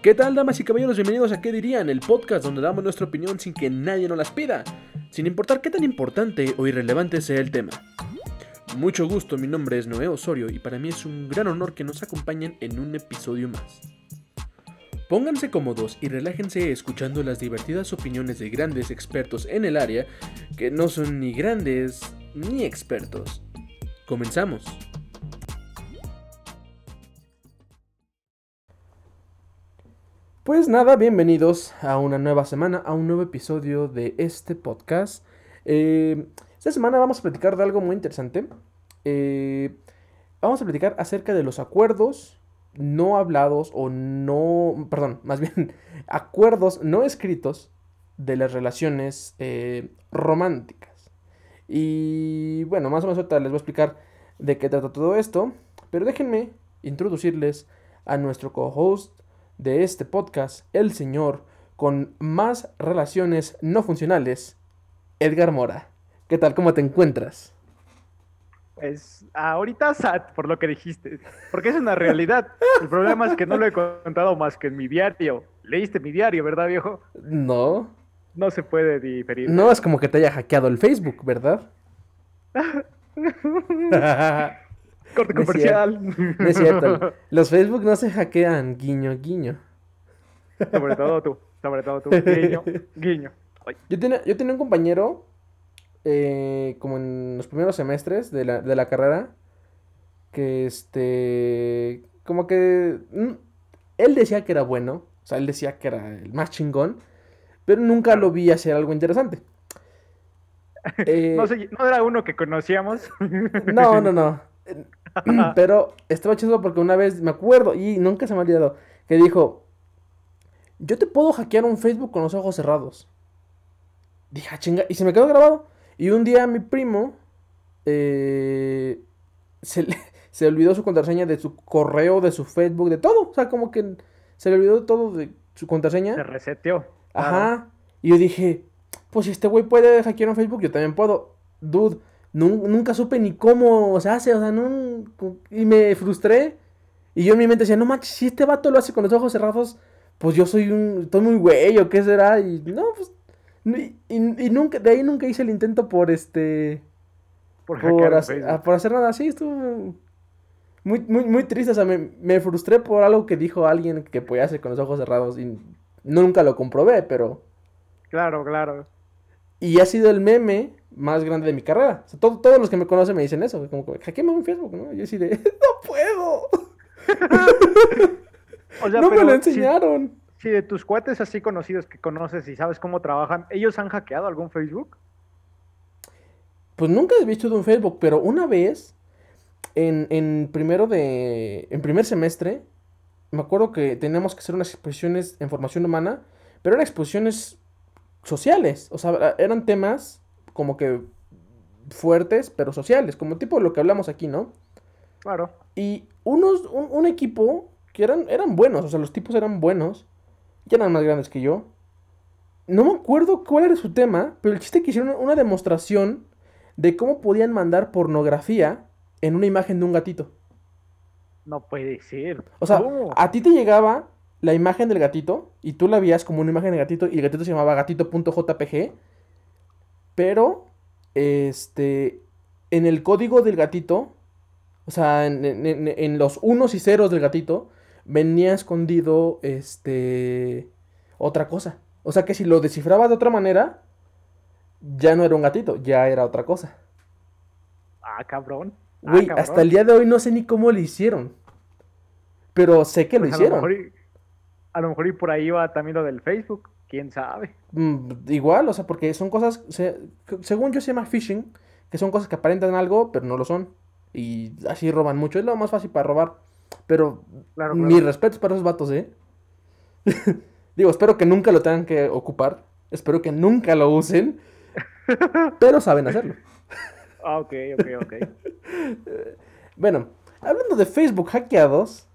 ¿Qué tal, damas y caballeros? Bienvenidos a ¿Qué dirían? El podcast donde damos nuestra opinión sin que nadie nos las pida, sin importar qué tan importante o irrelevante sea el tema. Mucho gusto, mi nombre es Noé Osorio y para mí es un gran honor que nos acompañen en un episodio más. Pónganse cómodos y relájense escuchando las divertidas opiniones de grandes expertos en el área que no son ni grandes ni expertos. Comenzamos. Pues nada, bienvenidos a una nueva semana, a un nuevo episodio de este podcast. Eh, esta semana vamos a platicar de algo muy interesante. Eh, vamos a platicar acerca de los acuerdos no hablados o no, perdón, más bien acuerdos no escritos de las relaciones eh, románticas. Y bueno, más o menos ahorita les voy a explicar de qué trata todo esto, pero déjenme introducirles a nuestro co-host de este podcast, el señor con más relaciones no funcionales, Edgar Mora. ¿Qué tal? ¿Cómo te encuentras? Pues ahorita sad por lo que dijiste, porque es una realidad. El problema es que no lo he contado más que en mi diario. Leíste mi diario, ¿verdad, viejo? No. No se puede diferir. No es como que te haya hackeado el Facebook, ¿verdad? Corte comercial. No es cierto. Los Facebook no se hackean, guiño, guiño. Sobre todo tú, sobre todo tú, guiño, guiño. Yo tenía, yo tenía un compañero, eh, como en los primeros semestres de la, de la carrera, que este, como que, mm, él decía que era bueno, o sea, él decía que era el más chingón, pero nunca lo vi hacer algo interesante. Eh, no, sé, no era uno que conocíamos. No, no, no. Pero estaba chido porque una vez me acuerdo y nunca se me ha olvidado que dijo, yo te puedo hackear un Facebook con los ojos cerrados. Dije, ah, chinga, y se me quedó grabado. Y un día mi primo eh, se, le, se olvidó su contraseña de su correo, de su Facebook, de todo. O sea, como que se le olvidó de todo de su contraseña. Se reseteó. Ajá. Y yo dije, pues si este güey puede hackear un Facebook, yo también puedo. Dude, nunca supe ni cómo se hace, o sea, no, y me frustré. Y yo en mi mente decía, no manches, si este vato lo hace con los ojos cerrados, pues yo soy un, estoy muy güey, o qué será, y no, pues, y, nunca, de ahí nunca hice el intento por este, por, hacer, ah, por hacer nada así, estuvo muy, muy, muy triste, o sea, me, me, frustré por algo que dijo alguien que podía hacer con los ojos cerrados, y nunca lo comprobé, pero... Claro, claro. Y ha sido el meme más grande de mi carrera. O sea, todos los que me conocen me dicen eso. Como, hackeame un Facebook, ¿no? Yo así de, no puedo. no me lo enseñaron. Si, de tus cuates así conocidos que conoces y sabes cómo trabajan, ¿ellos han hackeado algún Facebook? Pues nunca he visto de un Facebook, pero una vez, en, en primero de. En primer semestre, me acuerdo que teníamos que hacer unas exposiciones en formación humana, pero eran exposiciones sociales. O sea, eran temas como que fuertes, pero sociales, como tipo lo que hablamos aquí, ¿no? Claro. Y unos, un, equipo que eran, eran buenos, o sea, los tipos eran buenos, ya eran más grandes que yo. No me acuerdo cuál era su tema, pero el chiste que hicieron una demostración de cómo podían mandar pornografía en una imagen de un gatito. No puede ser. O sea, a ti te llegaba la imagen del gatito y tú la veías como una imagen de gatito y el gatito se llamaba gatito.jpg pero, este, en el código del gatito, o sea, en, los unos y ceros del gatito, venía escondido, este, otra cosa. O sea que si lo descifraba de otra manera, ya no era un gatito, ya era otra cosa. Ah, cabrón. Ah, hasta el día de hoy no sé ni cómo lo hicieron. Pero sé que lo hicieron. Pues a lo mejor y por ahí va también lo del Facebook quién sabe. Mm, igual, o sea, porque son cosas, según yo se llama phishing, que son cosas que aparentan algo, pero no lo son. Y así roban mucho. Es lo más fácil para robar. Pero mi respeto para esos vatos, ¿eh? Digo, espero que nunca lo tengan que ocupar. Espero que nunca lo usen. pero saben hacerlo. Ah, ok, ok, ok. bueno, hablando de Facebook hackeados,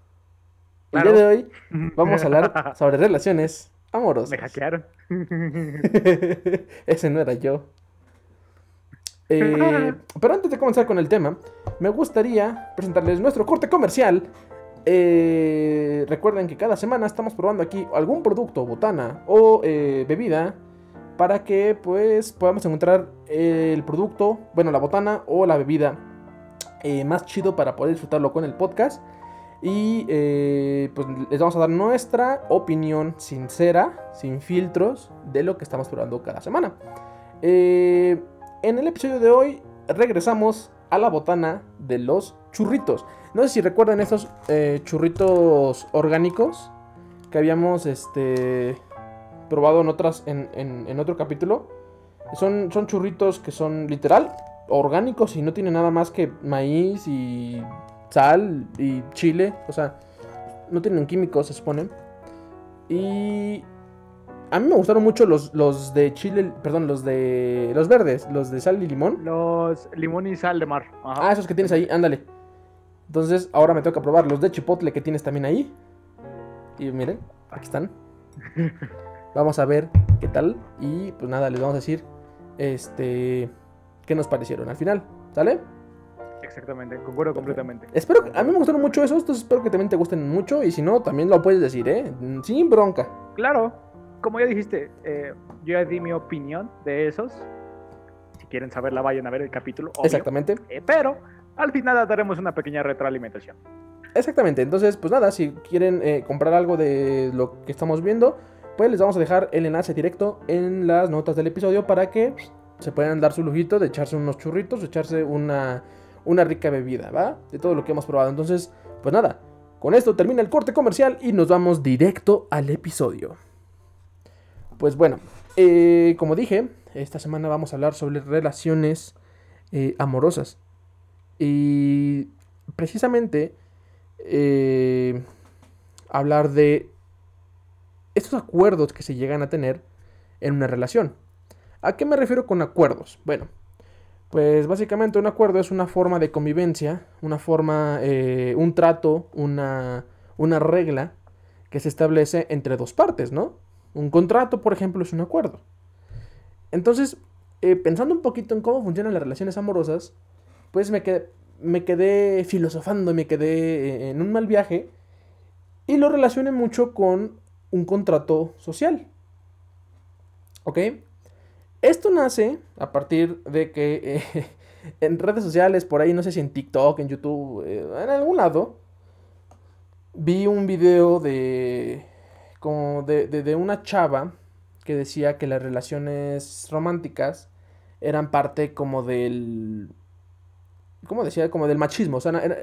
el día de hoy vamos a hablar sobre relaciones amorosos. Me hackearon. Ese no era yo. Eh, pero antes de comenzar con el tema, me gustaría presentarles nuestro corte comercial eh, recuerden que cada semana estamos probando aquí algún producto, botana o eh, bebida para que pues podamos encontrar el producto, bueno, la botana o la bebida más chido para poder disfrutarlo con el podcast. Y eh, pues les vamos a dar nuestra opinión sincera, sin filtros, de lo que estamos probando cada semana. Eh, en el episodio de hoy regresamos a la botana de los churritos. No sé si recuerdan estos eh, churritos orgánicos que habíamos este, probado en, otras, en, en- otro capítulo. Son, son churritos que son literal orgánicos y no tienen nada más que maíz y sal y chile. O sea, no tienen químicos, se supone. Y a mí me gustaron mucho los, los de chile, perdón, los de los verdes, los de sal y limón. Los limón y sal de mar. Ajá. Ah, esos que tienes ahí, ándale. Entonces, ahora me toca probar los de chipotle que tienes también ahí. Y miren, aquí están. Vamos a ver qué tal. Y pues nada, les vamos a decir este qué nos parecieron al final. ¿Sale? Exactamente, concuerdo completamente. Espero que, a mí me gustaron mucho esos, entonces espero que también te gusten mucho. Y si no, también lo puedes decir, ¿eh? Sin bronca. Claro, como ya dijiste, eh, yo ya di mi opinión de esos. Si quieren saberla, vayan a ver el capítulo. obvio. Exactamente. Eh, pero al final daremos una pequeña retroalimentación. Exactamente, entonces pues nada, si quieren eh, comprar algo de lo que estamos viendo, pues les vamos a dejar el enlace directo en las notas del episodio para que pues, se puedan dar su lujito de echarse unos churritos, echarse una, una rica bebida, ¿va? De todo lo que hemos probado. Entonces, pues nada, con esto termina el corte comercial y nos vamos directo al episodio. Pues bueno, eh, como dije, esta semana vamos a hablar sobre relaciones eh, amorosas. Y precisamente eh, hablar de estos acuerdos que se llegan a tener en una relación. ¿A qué me refiero con acuerdos? Bueno, pues básicamente un acuerdo es una forma de convivencia, una forma, eh, un trato, una, una regla que se establece entre dos partes, ¿no? Un contrato, por ejemplo, es un acuerdo. Entonces, eh, pensando un poquito en cómo funcionan las relaciones amorosas, pues me quedé, me quedé filosofando, me quedé eh, en un mal viaje y lo relacioné mucho con un contrato social. ¿Ok? Esto nace a partir de que eh, en redes sociales, por ahí, no sé si en TikTok, en YouTube, eh, en algún lado, vi un video de, como de, de- una chava que decía que las relaciones románticas eran parte como del... ¿Cómo decía? Como del machismo. O sea, era-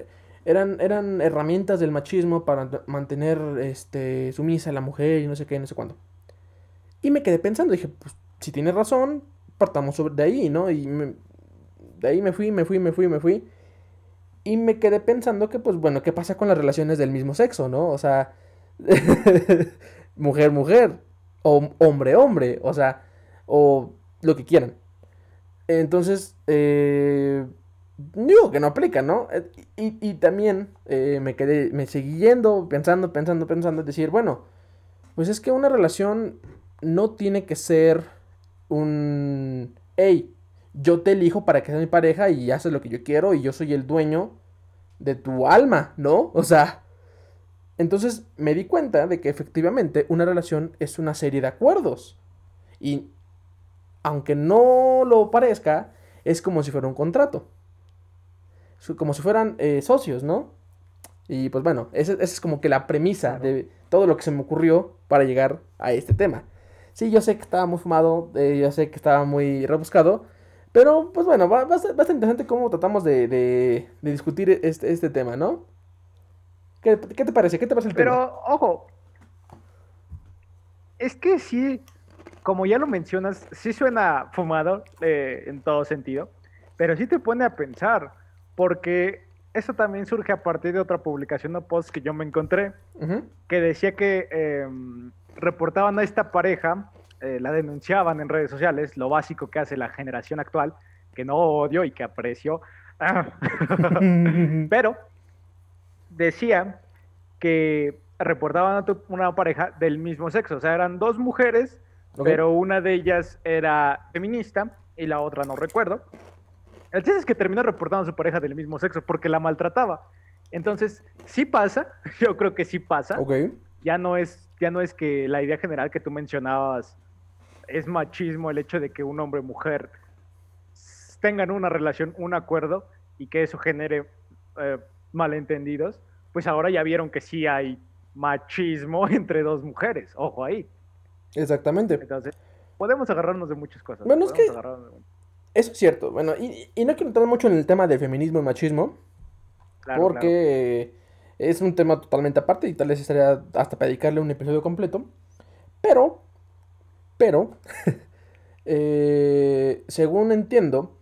eran, eran herramientas del machismo para mantener este, sumisa a la mujer y no sé qué, no sé cuándo. Y me quedé pensando, dije, pues si tienes razón, partamos sobre de ahí, ¿no? Y me- de ahí me fui, me fui, me fui, me fui. Y me quedé pensando que, pues bueno, ¿qué pasa con las relaciones del mismo sexo, ¿no? O sea, mujer, mujer, o hombre, hombre, o sea, o lo que quieran. Entonces, eh, digo que no aplica, ¿no? Eh, Y, y también eh, me quedé, me seguí yendo, pensando, pensando, pensando, decir, bueno, pues es que una relación no tiene que ser un, hey, yo te elijo para que seas mi pareja y haces lo que yo quiero y yo soy el dueño de tu alma, ¿no? O sea, entonces me di cuenta de que efectivamente una relación es una serie de acuerdos. Y aunque no lo parezca, es como si fuera un contrato. Como si fueran eh, socios, ¿no? Y pues bueno, esa, esa es como que la premisa Claro. de todo lo que se me ocurrió para llegar a este tema. Sí, yo sé que estaba muy fumado, eh, yo sé que estaba muy rebuscado, pero pues bueno, va, va a ser, va a ser interesante cómo tratamos de, de- de discutir este, este tema, ¿no? ¿Qué, qué te parece? ¿Qué te parece el tema? Pero, ojo, es que sí, como ya lo mencionas, sí suena fumado eh, en todo sentido, pero sí te pone a pensar, porque eso también surge a partir de otra publicación o post que yo me encontré, que decía que eh, reportaban a esta pareja, eh, la denunciaban en redes sociales, lo básico que hace la generación actual, que no odio y que aprecio, pero decía que reportaban a una pareja del mismo sexo, o sea, eran dos mujeres, pero una de ellas era feminista y la otra no recuerdo. El chiste es que terminó reportando a su pareja del mismo sexo porque la maltrataba. Entonces, sí pasa, yo creo que sí pasa. Ok. Ya no es, ya no es que la idea general que tú mencionabas es machismo el hecho de que un hombre y mujer tengan una relación, un acuerdo y que eso genere eh, malentendidos, pues ahora ya vieron que sí hay machismo entre dos mujeres, ojo ahí. Exactamente. Entonces, podemos agarrarnos de muchas cosas. Bueno, es que- de- Eso es cierto. Bueno, y, y no quiero entrar mucho en el tema del feminismo y machismo, claro, porque es un tema totalmente aparte y tal vez estaría hasta para dedicarle un episodio completo. Pero, pero, eh, según entiendo,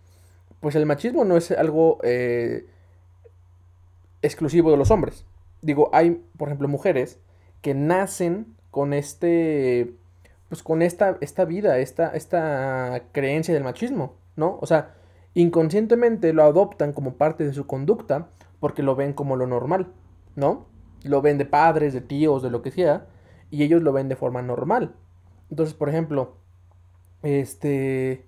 pues el machismo no es algo eh, exclusivo de los hombres. Digo, hay, por ejemplo, mujeres que nacen con este, pues con esta, esta vida, esta, esta creencia del machismo, ¿no? O sea, inconscientemente lo adoptan como parte de su conducta porque lo ven como lo normal, ¿no? Lo ven de padres, de tíos, de lo que sea, y ellos lo ven de forma normal. Entonces, por ejemplo, este,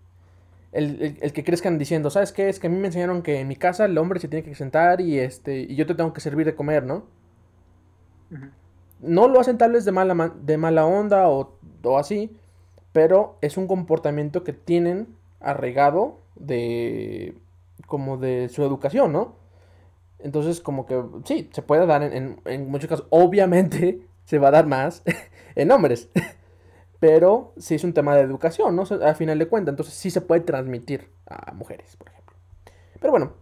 el, el- el que crezcan diciendo, ¿sabes qué? Es que a mí me enseñaron que en mi casa el hombre se tiene que sentar y este, y yo te tengo que servir de comer, ¿no? No lo hacen tal vez de mala, ma- de mala onda o, o así, pero es un comportamiento que tienen arraigado de como de su educación, ¿no? Entonces, como que sí, se puede dar en, en- en muchos casos. Obviamente se va a dar más en hombres, pero sí es un tema de educación, ¿no? A final de cuentas, entonces sí se puede transmitir a mujeres, por ejemplo. Pero bueno,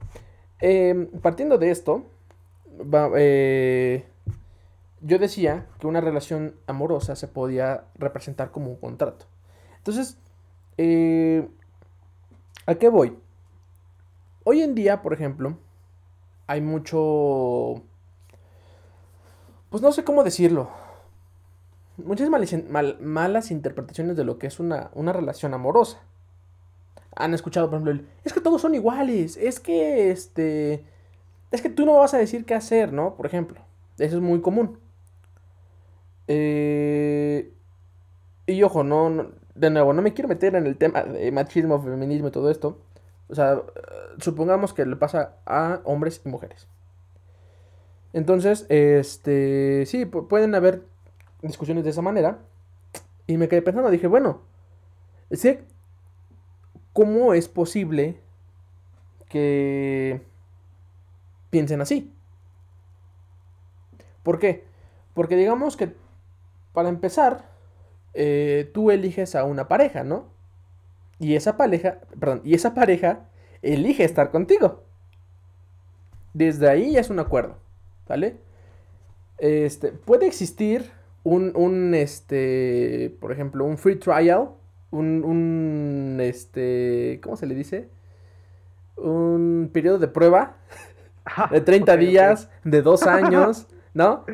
eh, partiendo de esto, eh, yo decía que una relación amorosa se podía representar como un contrato. Entonces, eh, ¿a qué voy? Hoy en día, por ejemplo, hay mucho... Pues no sé cómo decirlo. Muchas malas interpretaciones de lo que es una, una relación amorosa. Han escuchado, por ejemplo, el, es que todos son iguales, es que este... Es que tú no vas a decir qué hacer, ¿no? Por ejemplo. Eso es muy común. Eh, y ojo, no, de nuevo, no me quiero meter en el tema de machismo, feminismo y todo esto. O sea, supongamos que le pasa a hombres y mujeres. Entonces, este, sí, pu- pueden haber discusiones de esa manera. Y me quedé pensando, dije, bueno, sé cómo es posible que piensen así. ¿Por qué? Porque digamos que para empezar, eh, tú eliges a una pareja, ¿no? Y esa pareja, perdón, y esa pareja elige estar contigo. Desde ahí ya es un acuerdo, ¿vale? Este, puede existir un, un, este, por ejemplo, un free trial, un, un, este, ¿cómo se le dice? Un periodo de prueba de 30 Ok, ok. días, de dos años, ¿no?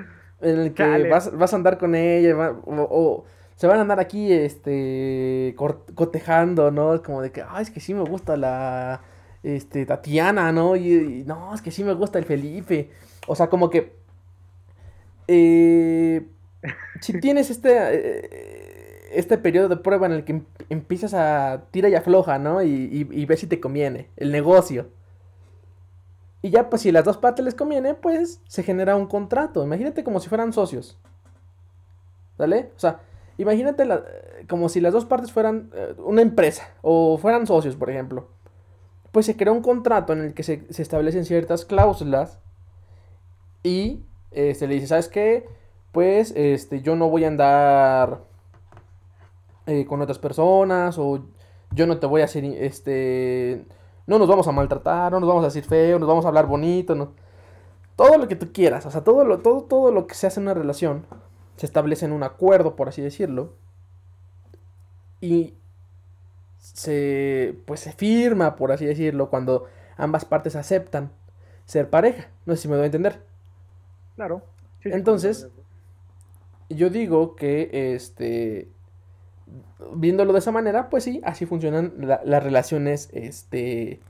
En el que vas, vas a andar con ella, va- o, o se van a andar aquí, este, cor- cotejando, ¿no? Como de que, ay, es que sí me gusta la, este, Tatiana, ¿no? Y, y, no, es que sí me gusta el Felipe. O sea, como que, eh, si tienes este, eh, este periodo de prueba en el que em- empiezas a tira y afloja, ¿no? Y, y, y ves si te conviene, el negocio. Y ya, pues si las dos partes les conviene, pues se genera un contrato. Imagínate como si fueran socios. ¿Vale? O sea, imagínate la- como si las dos partes fueran eh, una empresa o fueran socios, por ejemplo. Pues se crea un contrato en el que se, se establecen ciertas cláusulas y se le dice, ¿sabes qué? Pues este, yo no voy a andar eh, con otras personas o yo no te voy a hacer, este, no nos vamos a maltratar, no nos vamos a decir feo, nos vamos a hablar bonito, no. Todo lo que tú quieras, o sea, todo lo, todo, todo lo que se hace en una relación se establece en un acuerdo, por así decirlo, y se, pues se firma, por así decirlo, cuando ambas partes aceptan ser pareja. No sé si me doy a entender. Claro. Sí, Entonces. Yo digo que, este, viéndolo de esa manera, pues sí, así funcionan la- las relaciones, este,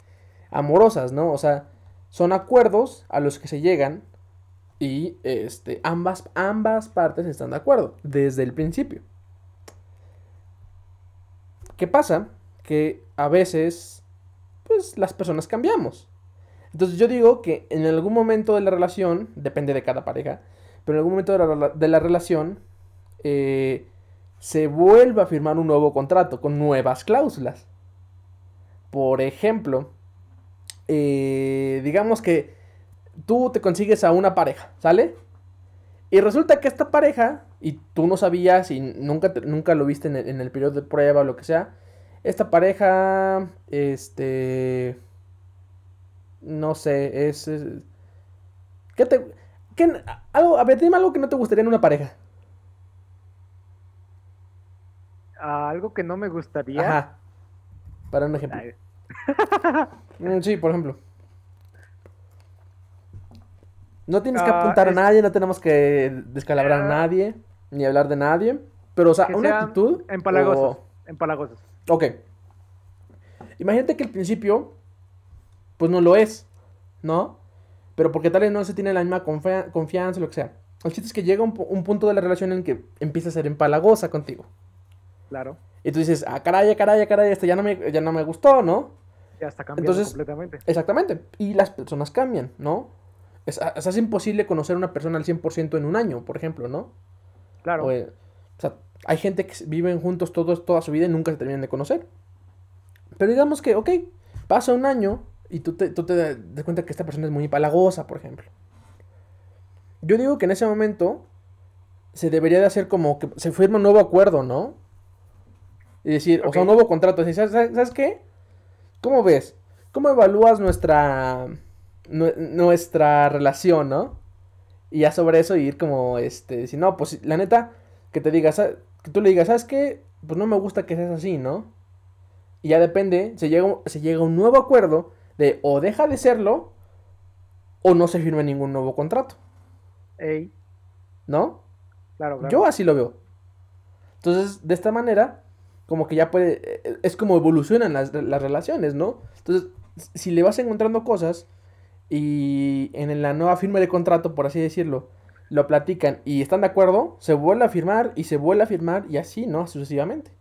amorosas, ¿no? O sea, son acuerdos a los que se llegan y, este, ambas, ambas partes están de acuerdo desde el principio. ¿Qué pasa? Que a veces, pues, las personas cambiamos. Entonces yo digo que en algún momento de la relación, depende de cada pareja, pero en algún momento de la, de la relación eh, se vuelve a firmar un nuevo contrato con nuevas cláusulas. Por ejemplo, eh, digamos que tú te consigues a una pareja, ¿sale? Y resulta que esta pareja, y tú no sabías y nunca, te- nunca lo viste en el, en el periodo de prueba o lo que sea, esta pareja, este, no sé, es, es- ¿qué te, qué- algo, a ver, dime algo que no te gustaría en una pareja. Ah, algo que no me gustaría. Ajá. Para un ejemplo. Mm, Sí, por ejemplo. No tienes que Ah, apuntar es- a nadie, no tenemos que descalabrar a nadie, ni hablar de nadie. Pero, o sea, que una actitud. Empalagosos. o- Empalagosos. Ok. Imagínate que al principio, pues no lo es, ¿no? Pero porque tal vez no se tiene la misma confia- confianza, lo que sea. El chiste es que llega un, pu- un punto de la relación en que empieza a ser empalagosa contigo. Claro. Y tú dices, ah, caray, ah, caray, ah, caray, esto ya no me, ya no me gustó, ¿no? Ya está cambiando Entonces- completamente. Exactamente. Y las personas cambian, ¿no? Es, es, es imposible conocer a una persona al 100% en un año, por ejemplo, ¿no? Claro. O, eh, o sea, hay gente que viven juntos todos, toda su vida y nunca se terminan de conocer. Pero digamos que, ok, pasa un año y tú te, tú te das cuenta que esta persona es muy palagosa, por ejemplo. Yo digo que en ese momento se debería de hacer como que se firma un nuevo acuerdo, ¿no? Y decir, o sea, un nuevo contrato. Decir, ¿sabes, sabes- qué? ¿Cómo ves? ¿Cómo evalúas nuestra, nue- nuestra relación, no? Y ya sobre eso ir como, este, decir, no, pues la neta, que te digas, "Sa- que tú le digas, ¿sabes qué? Pues no me gusta que seas así, ¿no? Y ya depende, se llega, un- se llega a un nuevo acuerdo de o deja de serlo o no se firma ningún nuevo contrato, Ey, ¿no? claro, claro. Yo así lo veo. Entonces, de esta manera, como que ya puede, eh, es como evolucionan las, las relaciones, ¿no? Entonces, si le vas encontrando cosas y en la nueva firma de contrato, por así decirlo, lo platican y están de acuerdo, se vuelve a firmar y se vuelve a firmar y así, ¿no? Sucesivamente.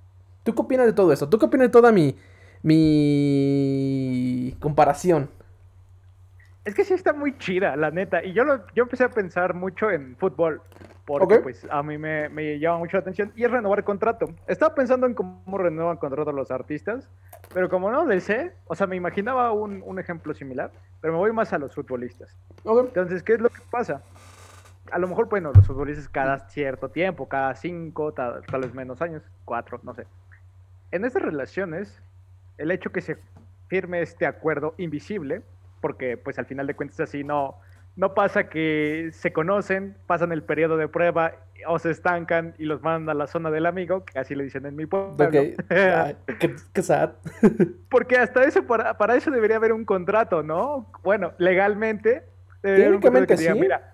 ¿Tú qué opinas de todo esto? ¿Tú qué opinas de toda mi, mi comparación? Es que sí está muy chida, la neta. Y yo, lo, yo empecé a pensar mucho en fútbol, porque pues a mí me, me llama mucho la atención, y es renovar contrato. Estaba pensando en cómo renuevan contrato los artistas, pero como no le sé, o sea, me imaginaba un, un ejemplo similar, pero me voy más a los futbolistas. Entonces, ¿qué es lo que pasa? A lo mejor, bueno, los futbolistas cada cierto tiempo, cada cinco, tal, tal vez menos años, cuatro, no sé. En estas relaciones, el hecho que se firme este acuerdo invisible, porque pues al final de cuentas así no, no pasa que se conocen, pasan el periodo de prueba o se estancan y los mandan a la zona del amigo, que así le dicen en mi pueblo. Ok. Ay, qué, qué sad. Porque hasta eso, para, para eso debería haber un contrato, ¿no? Bueno, legalmente, debería haber un contrato Técnicamente que diga, sí. mira,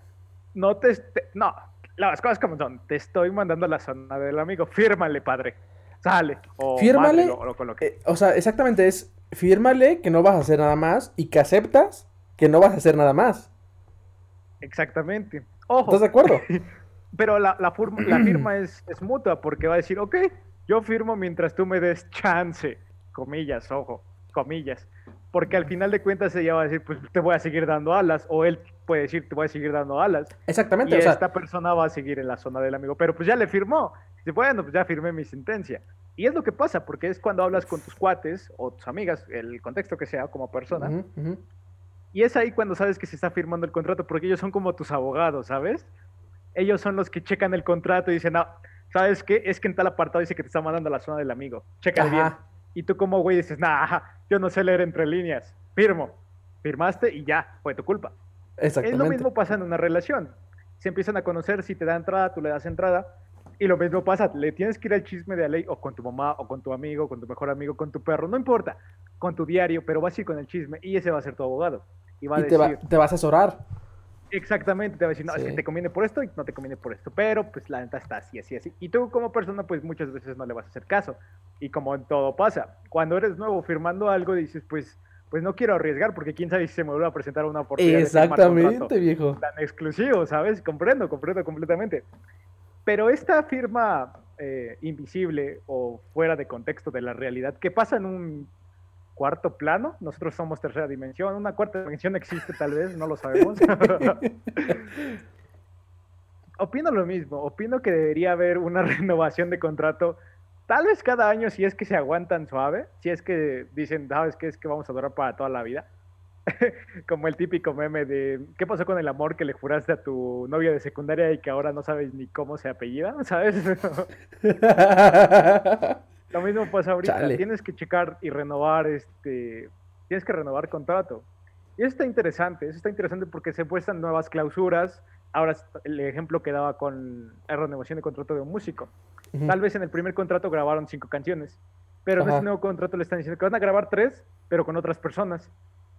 no te, no, las cosas como son, te estoy mandando a la zona del amigo, fírmale, padre, sale, o Fírmale, o lo coloque. Eh, o sea, exactamente es fírmale que no vas a hacer nada más y que aceptas que no vas a hacer nada más. Exactamente. Ojo, ¿Estás de acuerdo? pero la, la, furma- la firma es, es mutua, porque va a decir, ok, yo firmo mientras tú me des chance, comillas, ojo, comillas. Porque al final de cuentas ella va a decir, pues te voy a seguir dando alas, o él puede decir, te voy a seguir dando alas. Exactamente, y o sea, esta persona va a seguir en la zona del amigo, pero pues ya le firmó. Dice, bueno, pues ya firmé mi sentencia. Y es lo que pasa, porque es cuando hablas con tus cuates o tus amigas, el contexto que sea como persona, ujú, ujú. y es ahí cuando sabes que se está firmando el contrato, porque ellos son como tus abogados, ¿sabes? Ellos son los que checan el contrato y dicen, no, ¿sabes qué? Es que en tal apartado dice que te está mandando a la zona del amigo. Checa bien. Y tú como güey dices, nah, yo no sé leer entre líneas. Firmo. Firmaste y ya, fue tu culpa. Es lo mismo pasa en una relación. Se empiezan a conocer, si te da entrada, tú le das entrada. Y lo mismo pasa, le tienes que ir al chisme de la ley, o con tu mamá, o con tu amigo, con tu mejor amigo, con tu perro, no importa, con tu diario, pero vas a ir con el chisme y ese va a ser tu abogado. Y va a Y te decir, va, te va a asesorar. exactamente, te va a decir, no, es que te conviene por esto y no te conviene por esto, pero pues la neta está así, así, así. Y tú como persona, pues muchas veces no le vas a hacer caso. Y como en todo pasa, cuando eres nuevo firmando algo, dices, pues, pues no quiero arriesgar, porque quién sabe si se me vuelve a presentar una oportunidad. de Exactamente, viejo. tan exclusivo, ¿sabes? Comprendo, comprendo completamente. Pero esta firma eh, invisible o fuera de contexto de la realidad, que pasa en un cuarto plano, nosotros somos tercera dimensión, una cuarta dimensión existe tal vez, no lo sabemos. opino lo mismo, opino que debería haber una renovación de contrato, tal vez cada año si es que se aguantan suave, si es que dicen, sabes que es que vamos a durar para toda la vida. Como el típico meme de ¿qué pasó con el amor que le juraste a tu novia de secundaria y que ahora no sabes ni cómo se apellida? ¿Sabes? Lo mismo pasa ahorita. Tienes que checar y renovar este. Tienes que renovar contrato. Y eso está interesante, eso está interesante porque se puestan nuevas clausuras. Ahora el ejemplo que daba con la renovación de contrato de un músico. Tal vez en el primer contrato grabaron cinco canciones, pero en ese nuevo contrato le están diciendo que van a grabar tres, pero con otras personas.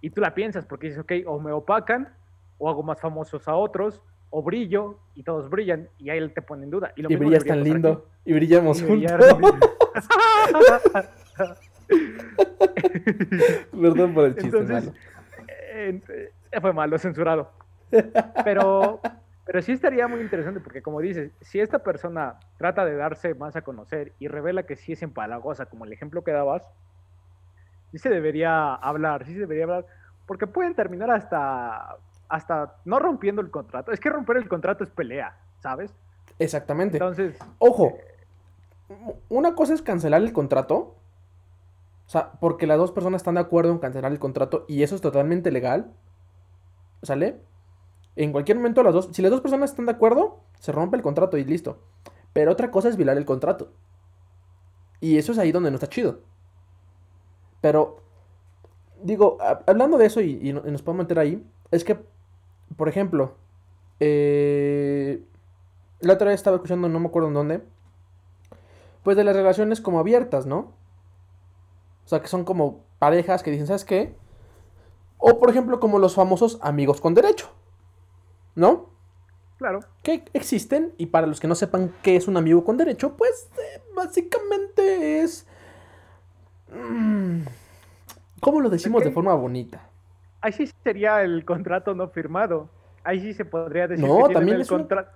Y tú la piensas porque dices, ok, o me opacan, o hago más famosos a otros, o brillo, y todos brillan, y ahí él te pone en duda. Y, lo y brillas tan lindo, y brillamos juntos. Perdón por el chiste, Entonces, eh, fue malo, censurado. Pero, pero sí estaría muy interesante porque, como dices, si esta persona trata de darse más a conocer y revela que sí es empalagosa, como el ejemplo que dabas, sí se debería hablar, sí se debería hablar, porque pueden terminar hasta, hasta no rompiendo el contrato. Es que romper el contrato es pelea, ¿sabes? Exactamente. Entonces, ojo, una cosa es cancelar el contrato, o sea, porque las dos personas están de acuerdo en cancelar el contrato y eso es totalmente legal, ¿sale? En cualquier momento las dos, si las dos personas están de acuerdo, se rompe el contrato y listo. Pero otra cosa es violar el contrato. Y eso es ahí donde no está chido. Pero, digo, hablando de eso y, nos podemos meter ahí, es que, por ejemplo, eh, la otra vez estaba escuchando, no me acuerdo en dónde, pues de las relaciones como abiertas, ¿no? O sea, que son como parejas que dicen, ¿sabes qué? O por ejemplo, como los famosos amigos con derecho, ¿no? Claro. Que existen y para los que no sepan qué es un amigo con derecho, pues eh, básicamente es Mm. ¿Cómo lo decimos de forma bonita? Ahí sí sería el contrato no firmado. Ahí sí se podría decir no, que también el contrato.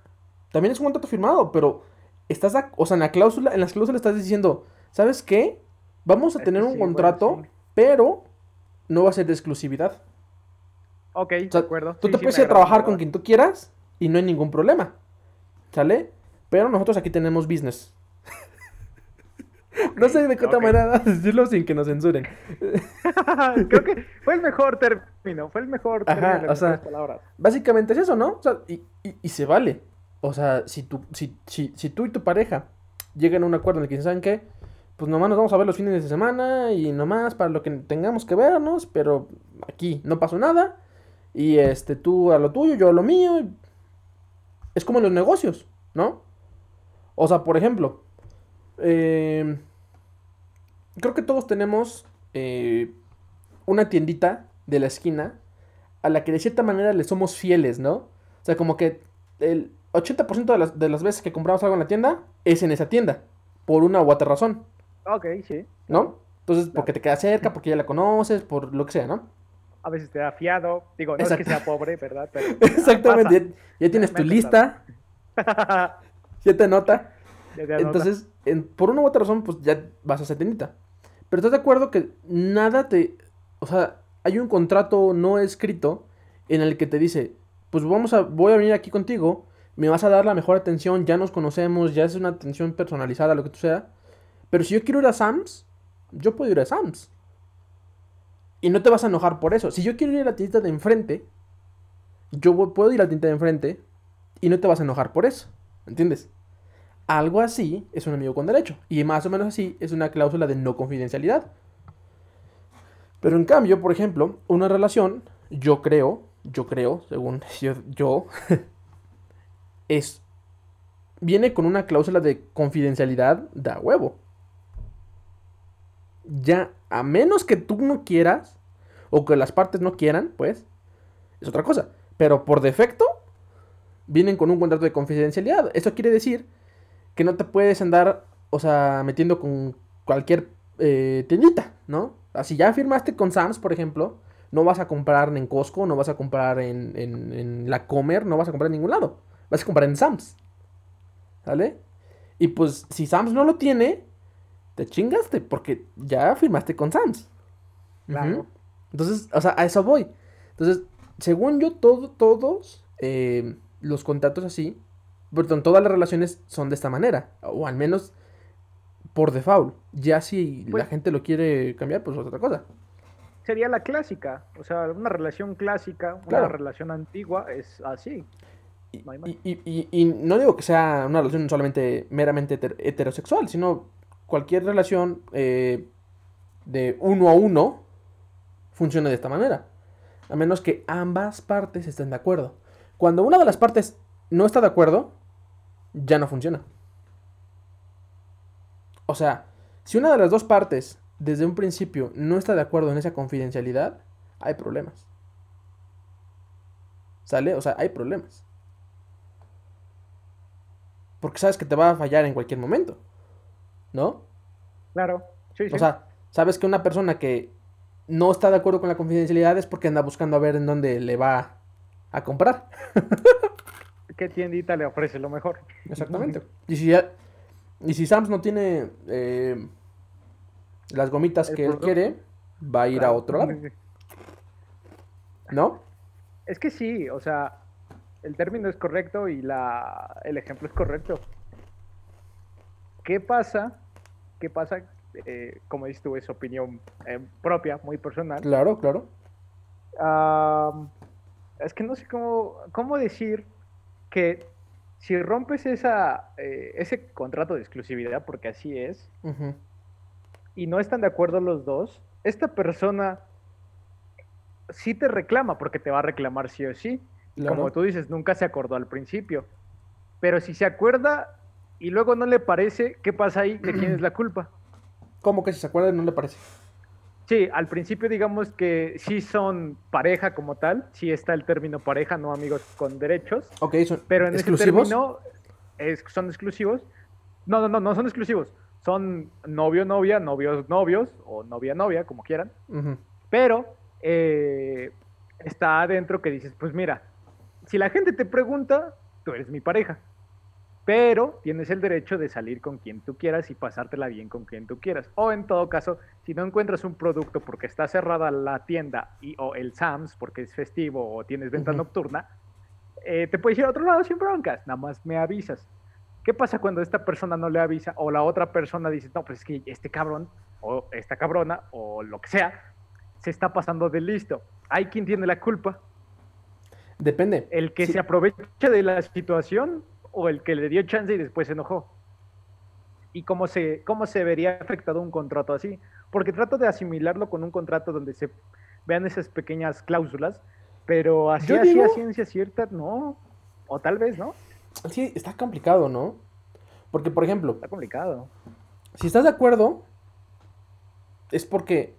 También es un contrato firmado, pero estás, o sea, en la cláusula, en las cláusulas estás diciendo, ¿sabes qué? Vamos a tener un contrato, pero no va a ser de exclusividad. Ok, de acuerdo. Tú te puedes ir a trabajar con quien tú quieras y no hay ningún problema. ¿Sale? Pero nosotros aquí tenemos business. No sé de qué otra manera decirlo sin que nos censuren. Creo que fue el mejor término, fue el mejor término o sea, palabras. Básicamente es eso, ¿no? O sea, y, y, se vale. O sea, si tú, si, si, si tú y tu pareja llegan a un acuerdo en el que saben qué, pues nomás nos vamos a ver los fines de semana y nomás para lo que tengamos que vernos, pero aquí no pasó nada. Y este, tú a lo tuyo, yo a lo mío. Es como en los negocios, ¿no? O sea, por ejemplo, eh, creo que todos tenemos eh, una tiendita de la esquina a la que de cierta manera le somos fieles, ¿no? O sea, como que el 80% de las, de las veces que compramos algo en la tienda es en esa tienda, por una u otra razón. Ok, sí. ¿No? Entonces, porque te queda cerca, porque ya la conoces, por lo que sea, ¿no? A veces te da fiado. Digo, no es que sea pobre, ¿verdad? Exactamente. Ya, tienes tu lista. ya te nota. Entonces, por una u otra razón, pues ya vas a esa tiendita. Pero estás de acuerdo que nada te. O sea, hay un contrato no escrito en el que te dice: Pues vamos a. Voy a venir aquí contigo. Me vas a dar la mejor atención. Ya nos conocemos. Ya es una atención personalizada, lo que tú sea. Pero si yo quiero ir a Sam's, yo puedo ir a Sam's. Y no te vas a enojar por eso. Si yo quiero ir a la tienda de enfrente, yo puedo ir a la tienda de enfrente y no te vas a enojar por eso. ¿Entiendes? Algo así es un amigo con derecho. Y más o menos así es una cláusula de no confidencialidad. Pero en cambio, por ejemplo, una relación, yo creo, yo creo, según yo, es. Viene con una cláusula de confidencialidad da huevo. Ya, a menos que tú no quieras, o que las partes no quieran, pues, es otra cosa. Pero por defecto, vienen con un contrato de confidencialidad. Eso quiere decir que no te puedes andar, o sea, metiendo con cualquier eh, tiendita, ¿no? Así ya firmaste con Sam's, por ejemplo, no vas a comprar en Costco, no vas a comprar en, en, la Comer, no vas a comprar en ningún lado. Vas a comprar en Sam's. ¿Sale? Y pues si Sam's no lo tiene, te chingaste porque ya firmaste con Sam's. Claro. Entonces, o sea, a eso voy. Entonces, según yo, todo, todos eh, los contratos así, perdón, todas las relaciones son de esta manera, o al menos por default. Ya si la Pues- gente lo quiere cambiar, pues es otra cosa. Sería la clásica, o sea, una relación clásica, una Claro. relación antigua es así. Y, No y- y- y- y no digo que sea una relación solamente meramente heter- heterosexual, sino cualquier relación eh, de uno a uno funciona de esta manera. A menos que ambas partes estén de acuerdo. Cuando una de las partes no está de acuerdo, ya no funciona. O sea, si una de las dos partes desde un principio no está de acuerdo en esa confidencialidad, hay problemas. ¿Sale? O sea, hay problemas. Porque sabes que te va a fallar en cualquier momento. ¿No? Claro, sí, sí. O sea, sabes que una persona que no está de acuerdo con la confidencialidad es porque anda buscando a ver en dónde le va a comprar. ¿Qué tiendita le ofrece lo mejor? Exactamente. Y si, ya- y si Sams no tiene eh, las gomitas El que él quiere, va a ir a otro lado. ¿No? Es que sí, o sea, el término es correcto y la, el ejemplo es correcto. ¿Qué pasa? ¿Qué pasa? Eh, como dices tú, es opinión eh, propia, muy personal. Claro, claro. Es que no sé cómo, cómo decir que si rompes esa, eh, ese contrato de exclusividad, porque así es, y no están de acuerdo los dos, esta persona sí te reclama, porque te va a reclamar sí o sí. Claro. Como tú dices, nunca se acordó al principio. Pero si se acuerda y luego no le parece, ¿qué pasa ahí? ¿De quién es la culpa? ¿Cómo que si se acuerda no le parece? Sí, al principio digamos que sí son pareja como tal, sí está el término pareja, no amigos con derechos, Ok, son pero en exclusivos. ese término es- son exclusivos. No, no, no, no son exclusivos. Son novio, novia, novios, novios, o novia, novia, como quieran. Pero eh, está adentro que dices, pues mira, si la gente te pregunta, tú eres mi pareja. Pero tienes el derecho de salir con quien tú quieras y pasártela bien con quien tú quieras. O en todo caso, si no encuentras un producto porque está cerrada la tienda y, o el Sams porque es festivo o tienes venta nocturna, eh, te puedes ir a otro lado sin broncas, nada más me avisas. ¿Qué pasa cuando esta persona no le avisa o la otra persona dice, no, pues es que este cabrón o esta cabrona o lo que sea se está pasando de listo? Hay quien tiene la culpa, Depende. el que Sí. se aprovecha de la situación o el que le dio chance y después se enojó. ¿Y cómo se, cómo se vería afectado un contrato así? Porque trato de asimilarlo con un contrato donde se vean esas pequeñas cláusulas, pero así, Yo así digo- a ciencia cierta, no. O tal vez, ¿no? Sí, está complicado, ¿no? Porque, por ejemplo, Está complicado. si estás de acuerdo, es porque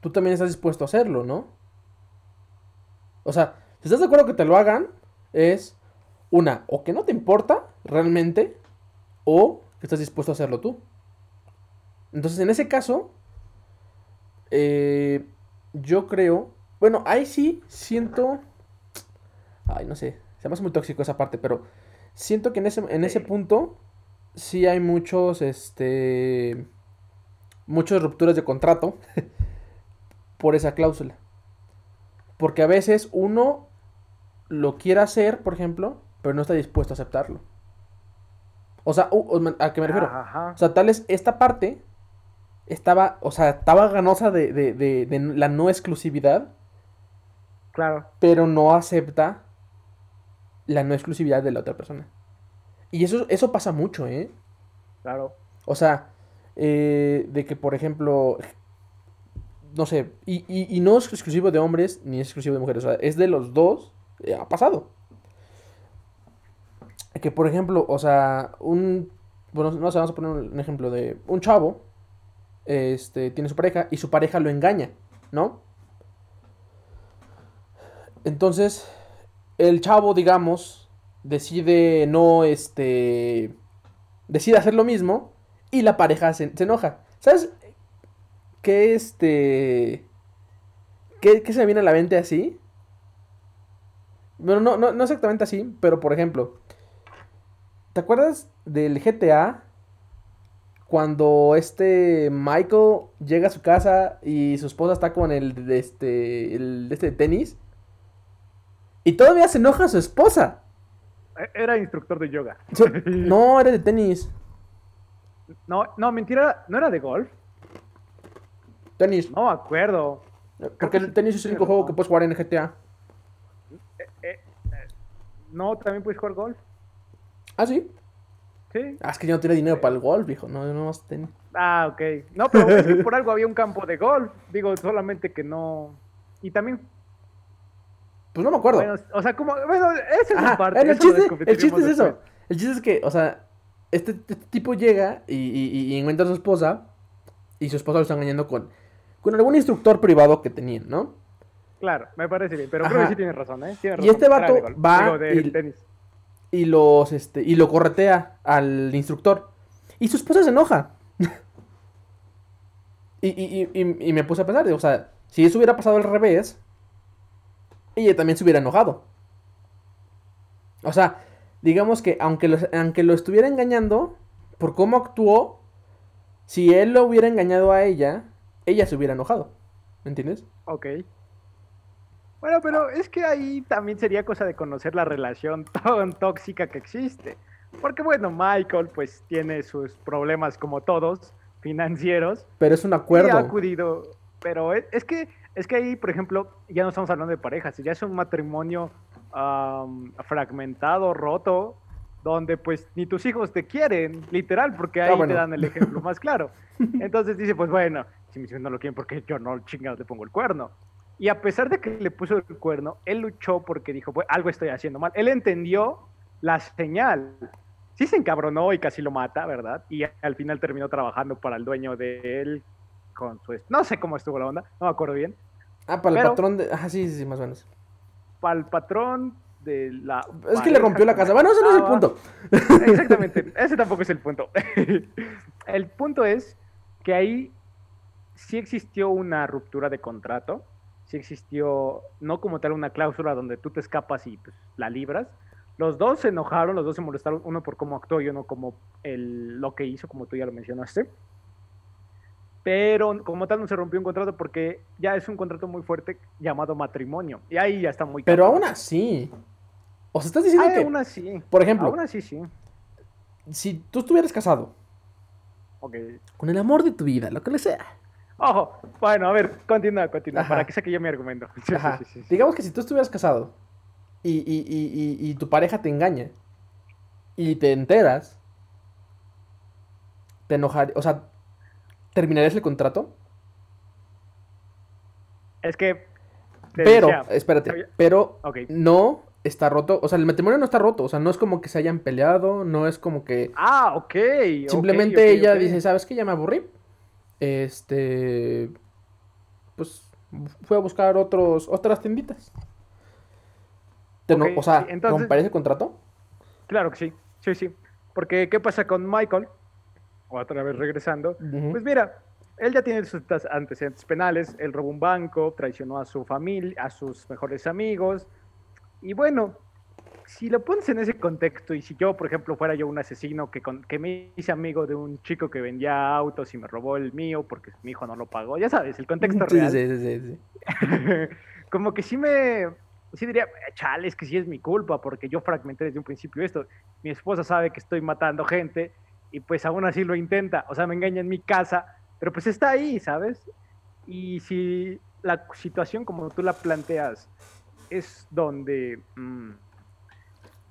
tú también estás dispuesto a hacerlo, ¿no? O sea, si estás de acuerdo que te lo hagan, es una, o que no te importa realmente, o que estás dispuesto a hacerlo tú. Entonces, en ese caso, eh, yo creo, bueno, ahí sí siento, ay, no sé, se me hace muy tóxico esa parte, pero siento que en ese, en ese punto sí hay muchos, este, muchas rupturas de contrato por esa cláusula. Porque a veces uno lo quiere hacer, por ejemplo, pero no está dispuesto a aceptarlo. O sea, ¿a qué me refiero? Ajá. O sea, tal vez esta parte estaba, o sea, estaba ganosa de, de- de- de la no exclusividad, Claro. pero no acepta la no exclusividad de la otra persona. Y eso, eso pasa mucho, ¿eh? Claro. O sea, eh, de que, por ejemplo, no sé, y, y- y no es exclusivo de hombres ni es exclusivo de mujeres, o sea, es de los dos, eh, ha pasado. Que, por ejemplo, o sea, un, bueno, no sé, vamos a poner un ejemplo de un chavo, este, tiene su pareja y su pareja lo engaña, ¿no? Entonces, el chavo, digamos, decide no, este, decide hacer lo mismo y la pareja se, se enoja. ¿Sabes qué, este, qué, qué se me viene a la mente así? Bueno, no, no, no exactamente así, pero por ejemplo, ¿te acuerdas del GTA cuando este Michael llega a su casa y su esposa está con el de este, el de este tenis. Y todavía se enoja a su esposa. E- Era instructor de yoga. So- no, era de tenis. No, no, mentira, ¿no era de golf? Tenis. No me acuerdo. Porque el tenis es el único juego que puedes jugar en GTA. No, también puedes jugar golf. Ah, sí. Sí. Ah, es que yo no tenía dinero para el golf, viejo. No, no más tenis. Ah, ok. No, pero es que por algo había un campo de golf. Digo, solamente que no. Y también, Pues no me acuerdo. bueno, o sea, como, bueno, esa es la parte. el, chiste, el chiste es eso. después. El chiste es que, o sea, este, este tipo llega y, y- y encuentra a su esposa. Y su esposa lo está engañando con, con algún instructor privado que tenían, ¿no? Claro, me parece bien, pero creo que sí tienes razón, ¿eh? Tienes Y razón, este era vato va Digo, de y- tenis. Y los, este, y lo corretea al instructor. Y su esposa se enoja. y, y, y, y- me puse a pensar, o sea, si eso hubiera pasado al revés, ella también se hubiera enojado. O sea, digamos que aunque lo, aunque lo estuviera engañando, por cómo actuó, si él lo hubiera engañado a ella, ella se hubiera enojado. ¿Me entiendes? Ok. Bueno, pero es que ahí también sería cosa de conocer la relación tan tóxica que existe. Porque bueno, Michael pues tiene sus problemas como todos, financieros. Pero es un Y ha acuerdo. acudido. Pero es, es que es que ahí, por ejemplo, ya no estamos hablando de parejas, ya es un matrimonio am, fragmentado, roto, donde pues ni tus hijos te quieren, literal, porque ahí Ah, bueno. te dan el ejemplo más claro. Entonces dice, pues bueno, si mis hijos no lo quieren, porque yo no chingados le pongo el cuerno? Y a pesar de que le puso el cuerno, él luchó porque dijo, pues algo estoy haciendo mal. Él entendió la señal. Sí se encabronó y casi lo mata, ¿verdad? Y al final terminó trabajando para el dueño de él con su... No sé cómo estuvo la onda, no me acuerdo bien. Ah, para el patrón de... Ah, sí, sí, sí, más o menos. Para el patrón de la... Es que le rompió la casa. Bueno, ese no es el punto. Exactamente, ese tampoco es el punto. el punto es que ahí sí existió una ruptura de contrato, sí existió, no como tal una cláusula donde tú te escapas y pues, la libras. Los dos se enojaron, los dos se molestaron, uno por cómo actuó y uno como el, lo que hizo, como tú ya lo mencionaste. Pero como tal no se rompió un contrato porque ya es un contrato muy fuerte llamado matrimonio. Y ahí ya está muy... Pero aún así. O sea, estás diciendo Ah, que, aún así. por ejemplo, Aún así sí. si tú estuvieras casado con el amor de tu vida, lo que le sea. Ojo, bueno, a ver, continúa, continúa, Ajá. para que saque yo mi argumento. Sí, sí. Digamos que si tú estuvieras casado y, y- y- y- tu pareja te engaña y te enteras, te enojaría. O sea, ¿terminarías el contrato? Es que. Pero, decía, espérate, pero no está roto. O sea, el matrimonio no está roto. O sea, no es como que se hayan peleado, no es como que. Ah, ok. Simplemente ella dice, ¿sabes qué? Ya me aburrí. Este. Pues fui a buscar otros, otras tienditas. Te no- Ok, o sea, entonces- ¿romperías el contrato? Claro que sí, sí, sí. Porque, ¿qué pasa con Michael? Otra vez regresando. Pues mira, él ya tiene sus antecedentes penales. Él robó un banco, traicionó a su familia, a sus mejores amigos. Y bueno, si lo pones en ese contexto, y si yo, por ejemplo, fuera yo un asesino que, con- que me hice amigo de un chico que vendía autos y me robó el mío porque mi hijo no lo pagó, ya sabes, el contexto Sí, real. sí, sí, sí, como que sí me, sí diría, chale, es que sí es mi culpa, porque yo fragmenté desde un principio esto. Mi esposa sabe que estoy matando gente y pues aún así lo intenta, o sea, me engaña en mi casa, pero pues está ahí, ¿sabes? Y si la situación como tú la planteas es donde, mm,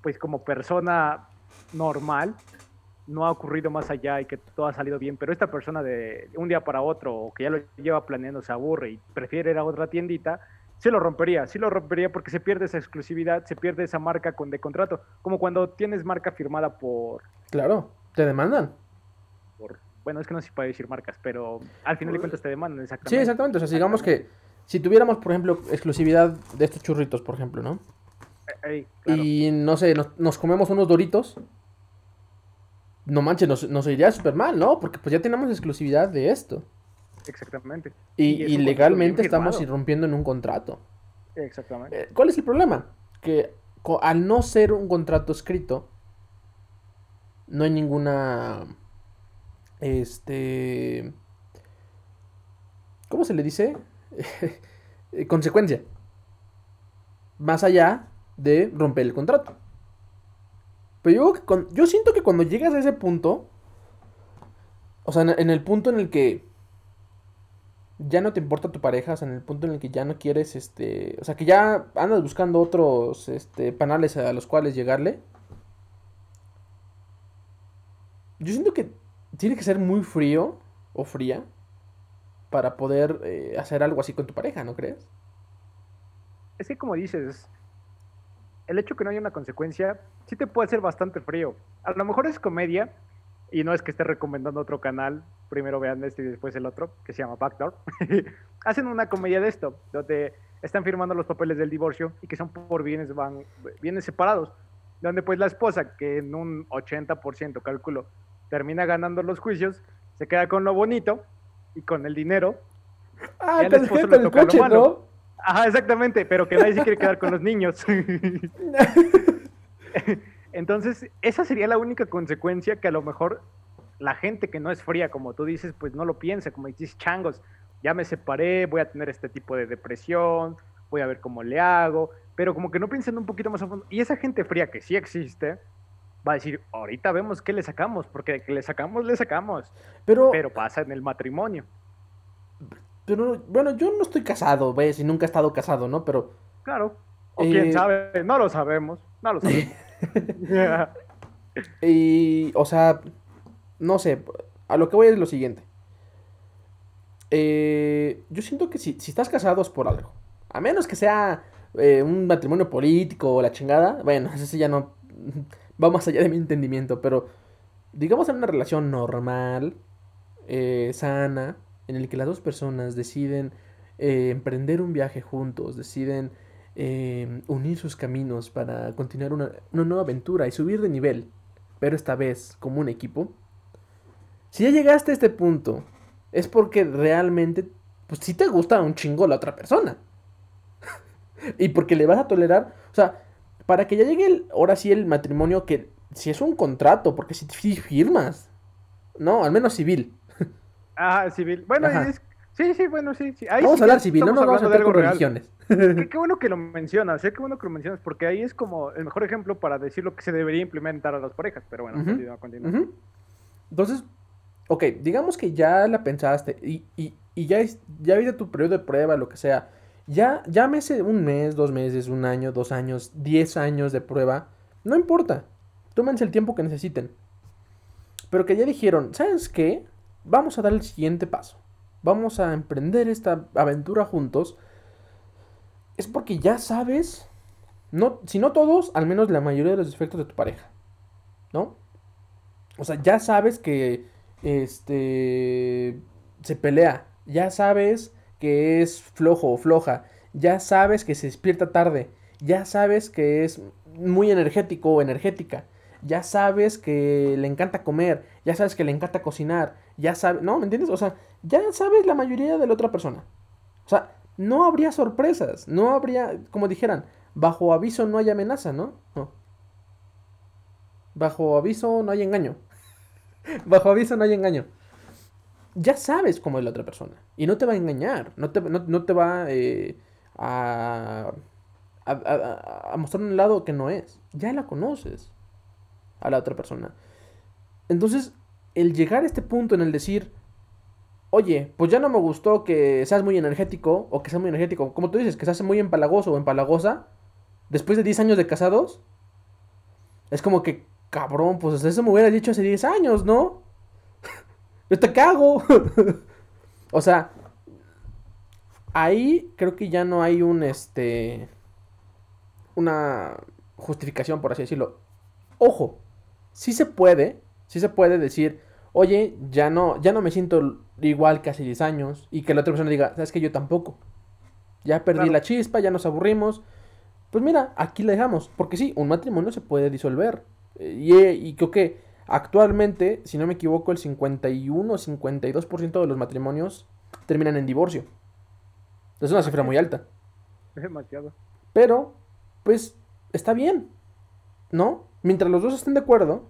pues como persona normal, no ha ocurrido más allá y que todo ha salido bien, pero esta persona de un día para otro o que ya lo lleva planeando se aburre y prefiere ir a otra tiendita, sí lo rompería, sí lo rompería porque se pierde esa exclusividad, se pierde esa marca con, de contrato, como cuando tienes marca firmada por, Claro, te demandan. por bueno, es que no sé si puedo decir marcas, pero al final de cuentas te demandan exactamente. Sí, exactamente. O sea, digamos que si tuviéramos, por ejemplo, exclusividad de estos churritos, por ejemplo, ¿no? Ey, claro. Y no sé, nos, nos comemos unos doritos. No manches, nos, nos iría súper mal, ¿no? Porque pues ya tenemos exclusividad de esto. Exactamente. Y, legalmente estamos irrumpiendo en un contrato. Exactamente. Eh, ¿Cuál es el problema? Que al no ser un contrato escrito, no hay ninguna este, ¿cómo se le dice? Consecuencia. Más allá de romper el contrato. Pero yo, yo siento que cuando llegas a ese punto, o sea, en, el punto en el que ya no te importa tu pareja, o sea, en el punto en el que ya no quieres, este, o sea, que ya andas buscando otros, este, panales a los cuales llegarle. Yo siento que tiene que ser muy frío o fría para poder eh, hacer algo así con tu pareja, ¿no crees? Es que como dices, el hecho que no haya una consecuencia sí te puede hacer bastante frío. A lo mejor es comedia, y no es que esté recomendando otro canal, primero vean este y después el otro, que se llama Backdoor. Hacen una comedia de esto, donde están firmando los papeles del divorcio y que son por bienes, van, bienes separados, donde pues la esposa, que en un 80% cálculo termina ganando los juicios, se queda con lo bonito y con el dinero. Ah, el esposo le toca coche, ¿no? Ajá, exactamente, pero que nadie se quiere quedar con los niños. Entonces, esa sería la única consecuencia que a lo mejor la gente que no es fría, como tú dices, pues no lo piensa, como dices, changos, ya me separé, voy a tener este tipo de depresión, voy a ver cómo le hago, pero como que no piensen un poquito más a fondo. Y esa gente fría que sí existe, va a decir, ahorita vemos qué le sacamos, porque de que le sacamos, le sacamos. Pero, pero pasa en el matrimonio. Pero, bueno, yo no estoy casado, ves, y nunca he estado casado, ¿no? Pero... Claro. O quién eh, sabe, no lo sabemos, no lo sabemos. y, o sea, no sé, a lo que voy es lo siguiente. Eh, yo siento que si, estás casado es por algo. A menos que sea eh, un matrimonio político o la chingada. Bueno, eso ya no va más allá de mi entendimiento. Pero digamos en una relación normal, eh, sana, en el que las dos personas deciden emprender un viaje juntos, deciden Em, unir sus caminos para continuar una, nueva aventura y subir de nivel, pero esta vez como un equipo. Si ya llegaste a este punto, es porque realmente, pues sí te gusta un chingo la otra persona. y porque le vas a tolerar, o sea, para que ya llegue el, ahora sí el matrimonio, que si es un contrato, porque si, firmas, no, al menos civil. Ah, civil. Bueno, es Sí, sí, bueno, sí. sí. vamos a hablar civil, no nos vamos a hablar con religiones. Qué, bueno que lo mencionas, ¿eh? qué bueno que lo mencionas, porque ahí es como el mejor ejemplo para decir lo que se debería implementar a las parejas. Pero bueno, continúa, continúa. Entonces, ok, digamos que ya la pensaste y, y, y ya, ya viste tu periodo de prueba, lo que sea. Ya, llámese un mes, dos meses, un año, dos años, diez años de prueba. No importa. Tómense el tiempo que necesiten. Pero que ya dijeron, ¿sabes qué? Vamos a dar el siguiente paso. Vamos a emprender esta aventura juntos, es porque ya sabes, no, si no todos, al menos la mayoría de los defectos de tu pareja, ¿no? O sea, ya sabes que este se pelea, ya sabes que es flojo o floja, ya sabes que se despierta tarde, ya sabes que es muy energético o energética, ya sabes que le encanta comer, ya sabes que le encanta cocinar, ya sabes, ¿no? ¿Me entiendes? O sea, ya sabes la mayoría de la otra persona. O sea, no habría sorpresas, no habría, como dijeran, bajo aviso no hay amenaza, ¿no? no. Bajo aviso no hay engaño. bajo aviso no hay engaño. Ya sabes cómo es la otra persona. Y no te va a engañar. No te, no, te va eh, a, a mostrar un lado que no es. Ya la conoces a la otra persona. Entonces, el llegar a este punto en el decir, oye, pues ya no me gustó que seas muy energético o que seas muy energético, como tú dices, que seas muy empalagoso o empalagosa, después de 10 años de casados, es como que, cabrón, pues eso me hubiera dicho hace 10 años, ¿no? Yo te cago. o sea, ahí creo que ya no hay un, este, una justificación, por así decirlo. Ojo, sí se puede, sí se puede decir, oye, ya no, ya no me siento igual que hace 10 años y que la otra persona diga, sabes que yo tampoco. Ya perdí la chispa, ya nos aburrimos. Pues mira, aquí la dejamos, porque sí, un matrimonio se puede disolver. Y, y creo que actualmente, si no me equivoco, el 51 o 52% de los matrimonios terminan en divorcio. Es una cifra muy alta. Es demasiado. Pero, pues, está bien. ¿No? Mientras los dos estén de acuerdo,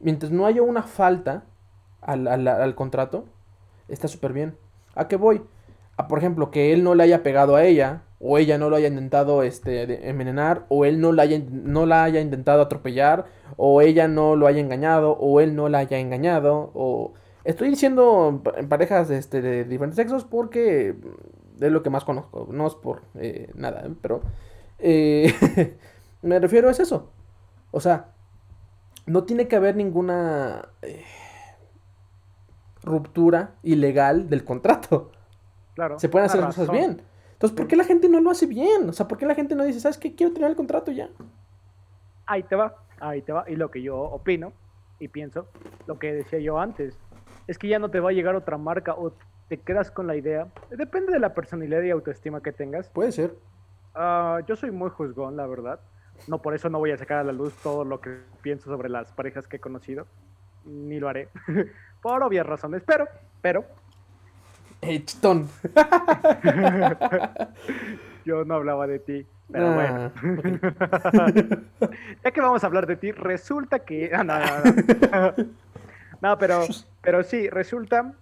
mientras no haya una falta, al, al, al contrato, está súper bien. ¿A qué voy? A, por ejemplo, que él no le haya pegado a ella, o ella no lo haya intentado este, envenenar, o él no la, haya, no la haya intentado atropellar, o ella no lo haya engañado, o él no la haya engañado, o... Estoy diciendo en parejas este, de diferentes sexos porque es lo que más conozco, no es por eh, nada, pero eh, me refiero a eso. O sea, no tiene que haber ninguna eh, ruptura ilegal del contrato. Claro. Se pueden hacer las cosas bien. Entonces, ¿por qué la gente no lo hace bien? O sea, ¿por qué la gente no dice, ¿sabes qué? Quiero tener el contrato ya. Ahí te va, ahí te va. Y lo que yo opino y pienso, lo que decía yo antes, es que ya no te va a llegar otra marca o te quedas con la idea. Depende de la personalidad y autoestima que tengas. Puede ser. Ah, yo soy muy juzgón, la verdad. No por eso no voy a sacar a la luz todo lo que pienso sobre las parejas que he conocido. Ni lo haré. por obvias razones. Pero, pero, chitón. yo no hablaba de ti. Pero bueno. Ah, ok. ya que vamos a hablar de ti, resulta que. ah, no, no, no. No, pero, pero sí, resulta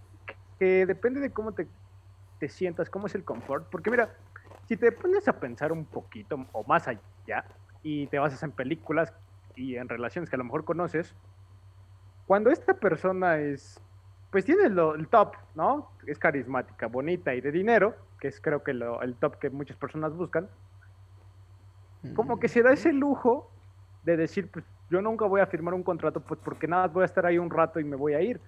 que depende de cómo te, te sientas, cómo es el confort. Porque mira, si te pones a pensar un poquito o más allá y te basas en películas y en relaciones que a lo mejor conoces, cuando esta persona es, pues tiene lo- el top, ¿no? Es carismática, bonita y de dinero, que es creo que lo- el top que muchas personas buscan, como que se da ese lujo de decir, pues yo nunca voy a firmar un contrato, pues porque nada, voy a estar ahí un rato y me voy a ir.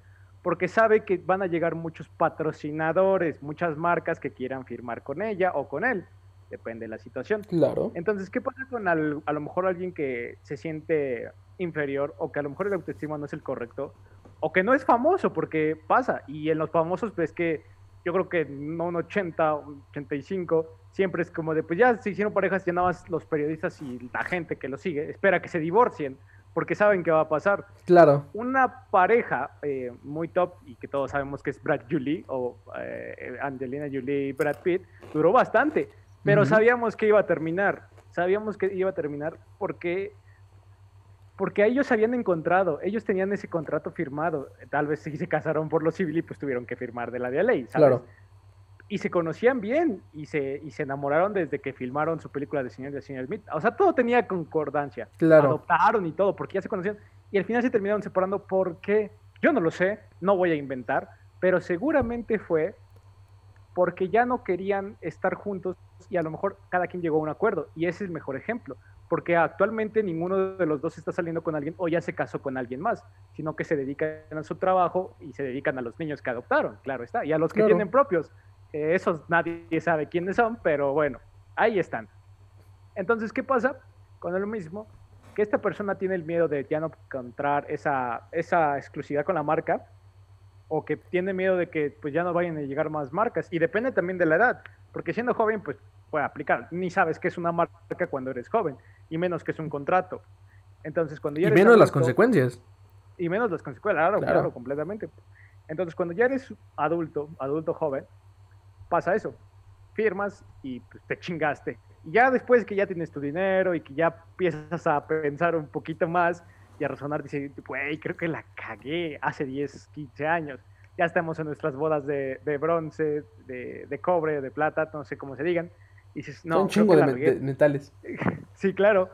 Porque sabe que van a llegar muchos patrocinadores, muchas marcas que quieran firmar con ella o con él. Depende de la situación. Claro. Entonces, ¿qué pasa con al- a lo mejor alguien que se siente inferior o que a lo mejor el autoestima no es el correcto o que no es famoso? Porque pasa. Y en los famosos ves que yo creo que no un 80, un 85, siempre es como de, pues ya se hicieron parejas, ya nada más los periodistas y la gente que los sigue espera que se divorcien porque saben que va a pasar Claro. una pareja eh, muy top y que todos sabemos que es Brad Julie o eh, Angelina Jolie y Brad Pitt, duró bastante, pero Ujú. sabíamos que iba a terminar, sabíamos que iba a terminar porque porque ellos habían encontrado, ellos tenían ese contrato firmado, tal vez si se casaron por lo civil y pues tuvieron que firmar de la de ley, ¿sabes? Claro. Y se conocían bien y se, y se enamoraron desde que filmaron su película de Señor de Señor Smith. O sea, todo tenía concordancia Claro. adoptaron y todo, porque ya se conocían. Y al final se terminaron separando. ¿Por qué? Yo no lo sé, no voy a inventar, pero seguramente fue porque ya no querían estar juntos y a lo mejor cada quien llegó a un acuerdo. Y ese es el mejor ejemplo, porque actualmente ninguno de los dos está saliendo con alguien o ya se casó con alguien más, sino que se dedican a su trabajo y se dedican a los niños que adoptaron, claro está, y a los que Claro. tienen propios. Eh, esos nadie sabe quiénes son, pero bueno, ahí están. Entonces, ¿qué pasa? Con lo mismo, que esta persona tiene el miedo de ya no encontrar esa, esa exclusividad con la marca, o que tiene miedo de que pues ya no vayan a llegar más marcas. Y depende también de la edad, porque siendo joven, pues puede aplicar. Ni sabes qué es una marca cuando eres joven, y menos que es un contrato. Entonces, cuando ya Y eres menos las adulto- consecuencias. y menos las consecuencias, claro, Claro. claro, completamente. Entonces, cuando ya eres adulto, adulto joven, pasa eso. Firmas y pues, te chingaste. Y ya después que ya tienes tu dinero y que ya empiezas a pensar un poquito más y a razonar, dices, güey, creo que la cagué hace 10, 15 años. Ya estamos en nuestras bodas de, de bronce, de, de cobre, de plata, no sé cómo se digan. Y dices, no, Son un chingo de, la me- regué". de metales. Sí, claro,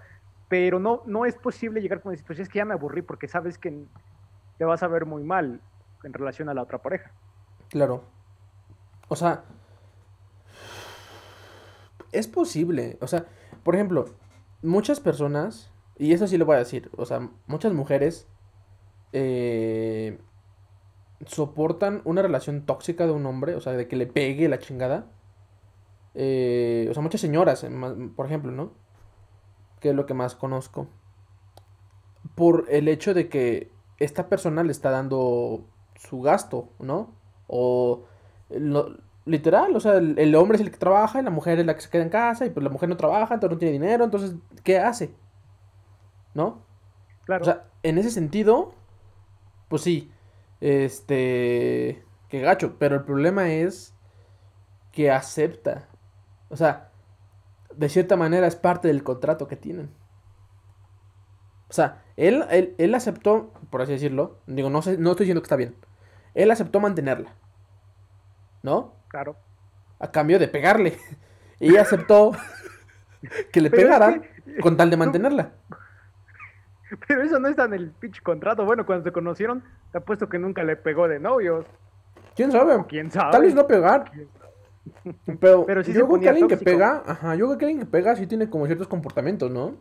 pero no, no es posible llegar con decir, pues es que ya me aburrí porque sabes que te vas a ver muy mal en relación a la otra pareja. Claro. O sea, es posible. O sea, por ejemplo, muchas personas, y eso sí lo voy a decir, o sea, muchas mujeres eh, soportan una relación tóxica de un hombre, o sea, de que le pegue la chingada. Eh, o sea, muchas señoras, eh, por ejemplo, ¿no? Que es lo que más conozco. Por el hecho de que esta persona le está dando su gasto, ¿no? O lo- literal, o sea, el, el hombre es el que trabaja y la mujer es la que se queda en casa y pues la mujer no trabaja, entonces no tiene dinero, entonces, ¿qué hace? ¿No? Claro, O sea, en ese sentido, pues sí, este, que gacho, pero el problema es que acepta. O sea, de cierta manera es parte del contrato que tienen. O sea, él, él, él aceptó, por así decirlo, digo, no sé, no estoy diciendo que está bien, él aceptó mantenerla. ¿No? Claro. A cambio de pegarle. Y aceptó que le Pero es pegaran que- con tal de no- mantenerla. Pero eso no está en el pinche contrato. Bueno, cuando se conocieron, te apuesto que nunca le pegó de novios. ¿Quién sabe? ¿Quién sabe? Tal vez no pegar. Pero, Pero sí yo creo que alguien que pega, ajá, yo creo que alguien que pega sí tiene como ciertos comportamientos, ¿no?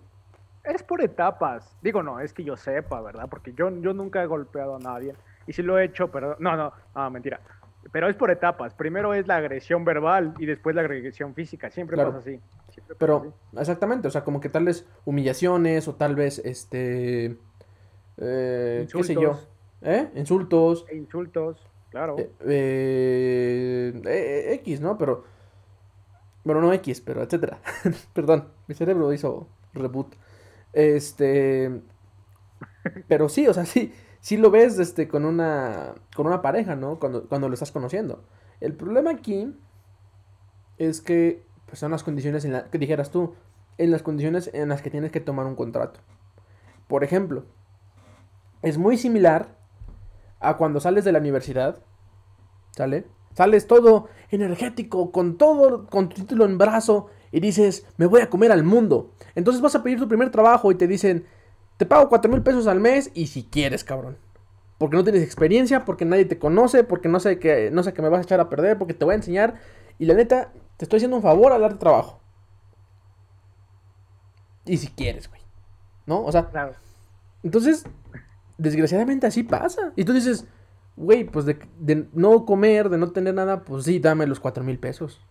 Es por etapas. Digo, no, es que yo sepa, ¿verdad? Porque yo, yo nunca he golpeado a nadie. Y si lo he hecho, pero no, no, no, mentira. Pero es por etapas. Primero es la agresión verbal y después la agresión física. Siempre Claro. pasa así. Siempre Pero, exactamente, o sea, como que tal vez humillaciones o tal vez, este, eh, qué sé yo, Insultos. ¿eh? Insultos, E insultos, claro. eh, X, ¿no? Pero, bueno, no X, pero etcétera. Perdón, mi cerebro hizo reboot. Este, pero sí, o sea, sí, sí lo ves, este, con una, con una pareja, ¿no? Cuando, cuando lo estás conociendo. El problema aquí es que pues, son las condiciones en las que dijeras tú, en las condiciones en las que tienes que tomar un contrato. Por ejemplo, es muy similar a cuando sales de la universidad, ¿sale? Sales todo energético, con todo, con tu título en brazo, y dices, me voy a comer al mundo. Entonces vas a pedir tu primer trabajo y te dicen, te pago cuatro mil pesos al mes y si quieres, cabrón. Porque no tienes experiencia, porque nadie te conoce, porque no sé que, no sé que me vas a echar a perder, porque te voy a enseñar. Y la neta, te estoy haciendo un favor al darte trabajo. Y si quieres, güey. ¿No? O sea, Claro. entonces, desgraciadamente así pasa. Y tú dices, güey, pues de, de no comer, de no tener nada, pues sí, dame los cuatro mil pesos.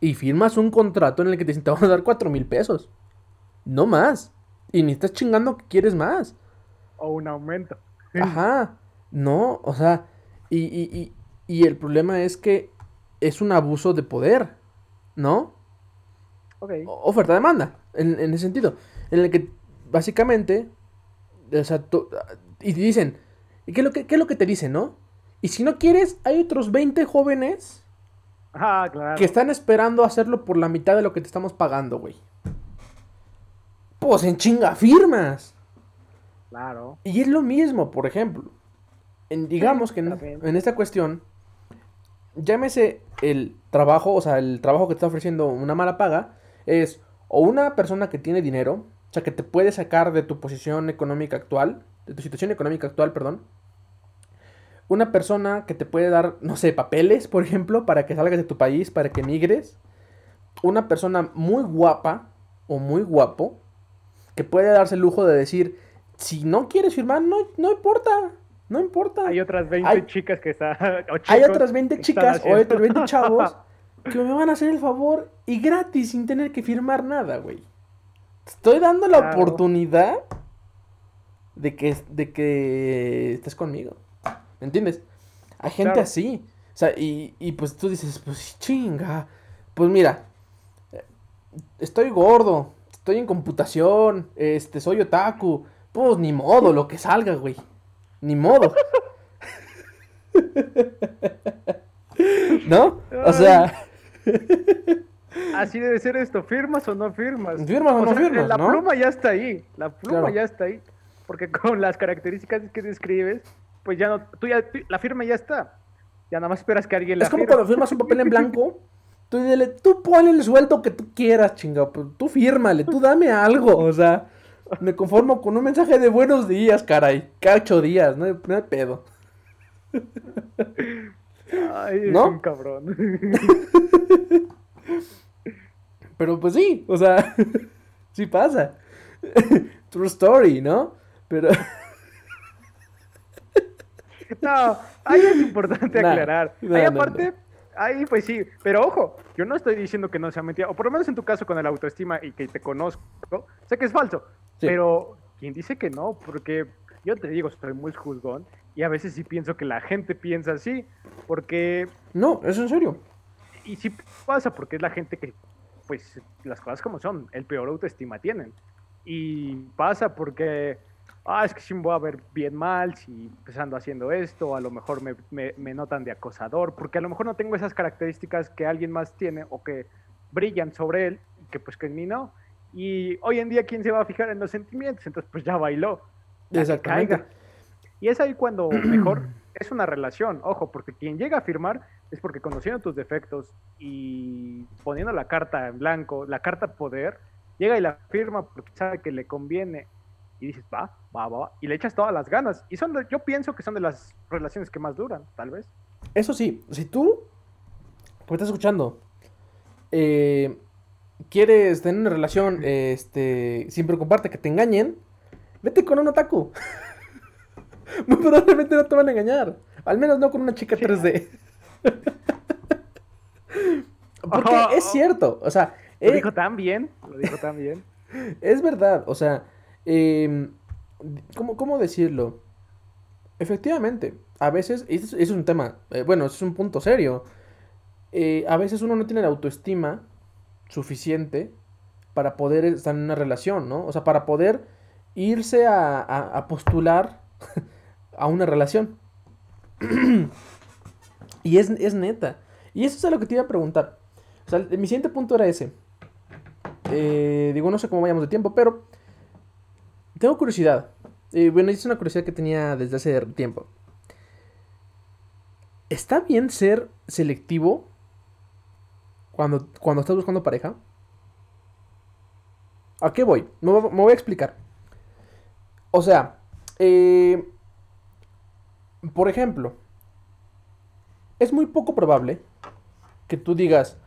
Y firmas un contrato en el que te dicen, te van a dar cuatro mil pesos. No más. Y ni estás chingando que quieres más. O un aumento. Ajá. No, o sea, y, y, y, y el problema es que es un abuso de poder, ¿no? Ok. O- oferta-demanda, en, en ese sentido. En el que básicamente, o sea, tú- y te dicen, ¿y qué es, lo que, qué es lo que te dicen, no? Y si no quieres, hay otros 20 jóvenes Ah, claro. que están esperando hacerlo por la mitad de lo que te estamos pagando, güey. Pues en chinga firmas. Claro. Y es lo mismo, por ejemplo. En, digamos que en esta cuestión, llámese el trabajo, o sea, el trabajo que te está ofreciendo una mala paga, es o una persona que tiene dinero, o sea, que te puede sacar de tu posición económica actual, de tu situación económica actual, perdón. Una persona que te puede dar, no sé, papeles, por ejemplo, para que salgas de tu país, para que migres. Una persona muy guapa o muy guapo, que puede darse el lujo de decir, si no quieres firmar, no, no importa, no importa. Hay otras 20 Hay- chicas que están. Hay otras 20 que chicas o otros 20 haciendo- chavos que me van a hacer el favor y gratis sin tener que firmar nada, güey. Estoy dando la Claro. oportunidad de que, de que estés conmigo. ¿Me entiendes? Hay gente Claro. así. O sea, y, y pues tú dices, pues chinga. Pues mira, estoy gordo, estoy en computación, este, soy otaku. Pues ni modo, lo que salga, güey. Ni modo. ¿No? O sea, Así debe ser esto, ¿firmas o no firmas? ¿Firmas o no firmas, La no? pluma ya está ahí, la pluma Claro. ya está ahí. Porque con las características que describes, pues ya no, tú ya, tú- la firma ya está. Ya nada más esperas que alguien la es como firme. cuando firmas un papel en blanco. Tú dile, tú ponle el sueldo que tú quieras, chinga. Pues tú fírmale, tú dame algo. O sea, me conformo con un mensaje de buenos días, caray. Cada ocho días, no hay, no hay pedo. Ay, es ¿No? un cabrón. Pero pues sí, o sea, sí pasa. True story, ¿no? Pero, No, ahí es importante aclarar. ahí aparte, ahí pues sí, pero ojo, yo no estoy diciendo que no sea mentira, o por lo menos en tu caso con el autoestima y que te conozco, sé que es falso, Sí. pero ¿quién dice que no? Porque yo te digo, estoy muy juzgón y a veces sí pienso que la gente piensa así, porque, no, es en serio. y sí pasa, porque es la gente que, pues, las cosas como son, el peor autoestima tienen. Y pasa porque, ah, es que sí me voy a ver bien mal si pues, ando haciendo esto, a lo mejor me, me- me notan de acosador, porque a lo mejor no tengo esas características que alguien más tiene o que brillan sobre él, que pues que en mí no. Y hoy en día, ¿quién se va a fijar en los sentimientos? Entonces, pues ya bailó. Ya que Exactamente. caiga. Y es ahí cuando mejor es una relación, ojo, porque quien llega a firmar es porque conociendo tus defectos y poniendo la carta en blanco, la carta poder, llega y la firma porque sabe que le conviene y dices, va, va, va, y le echas todas las ganas. Y son yo pienso que son de las relaciones que más duran, tal vez. Eso sí, si tú, como estás escuchando, eh, quieres tener una relación este, sin preocuparte que te engañen, vete con un otaku. Muy probablemente no te van a engañar. Al menos no con una chica 3D. Porque es cierto, o sea... Lo dijo tan bien, lo dijo tan bien. Es verdad, o sea, eh, ¿cómo, decirlo? Efectivamente, a veces, y eso es un tema, eh, bueno, es un punto serio. Eh, a veces uno no tiene la autoestima suficiente para poder estar en una relación, ¿no? O sea, para poder irse a, postular a una relación. y es, es, neta. Y eso es a lo que te iba a preguntar. O sea, mi siguiente punto era ese. Eh, digo, no sé cómo vayamos de tiempo, pero tengo curiosidad. Eh, bueno, es una curiosidad que tenía desde hace tiempo. ¿Está bien ser selectivo cuando, cuando estás buscando pareja? ¿A qué voy? Me, voy a explicar. O sea, eh, por ejemplo, es muy poco probable que tú digas,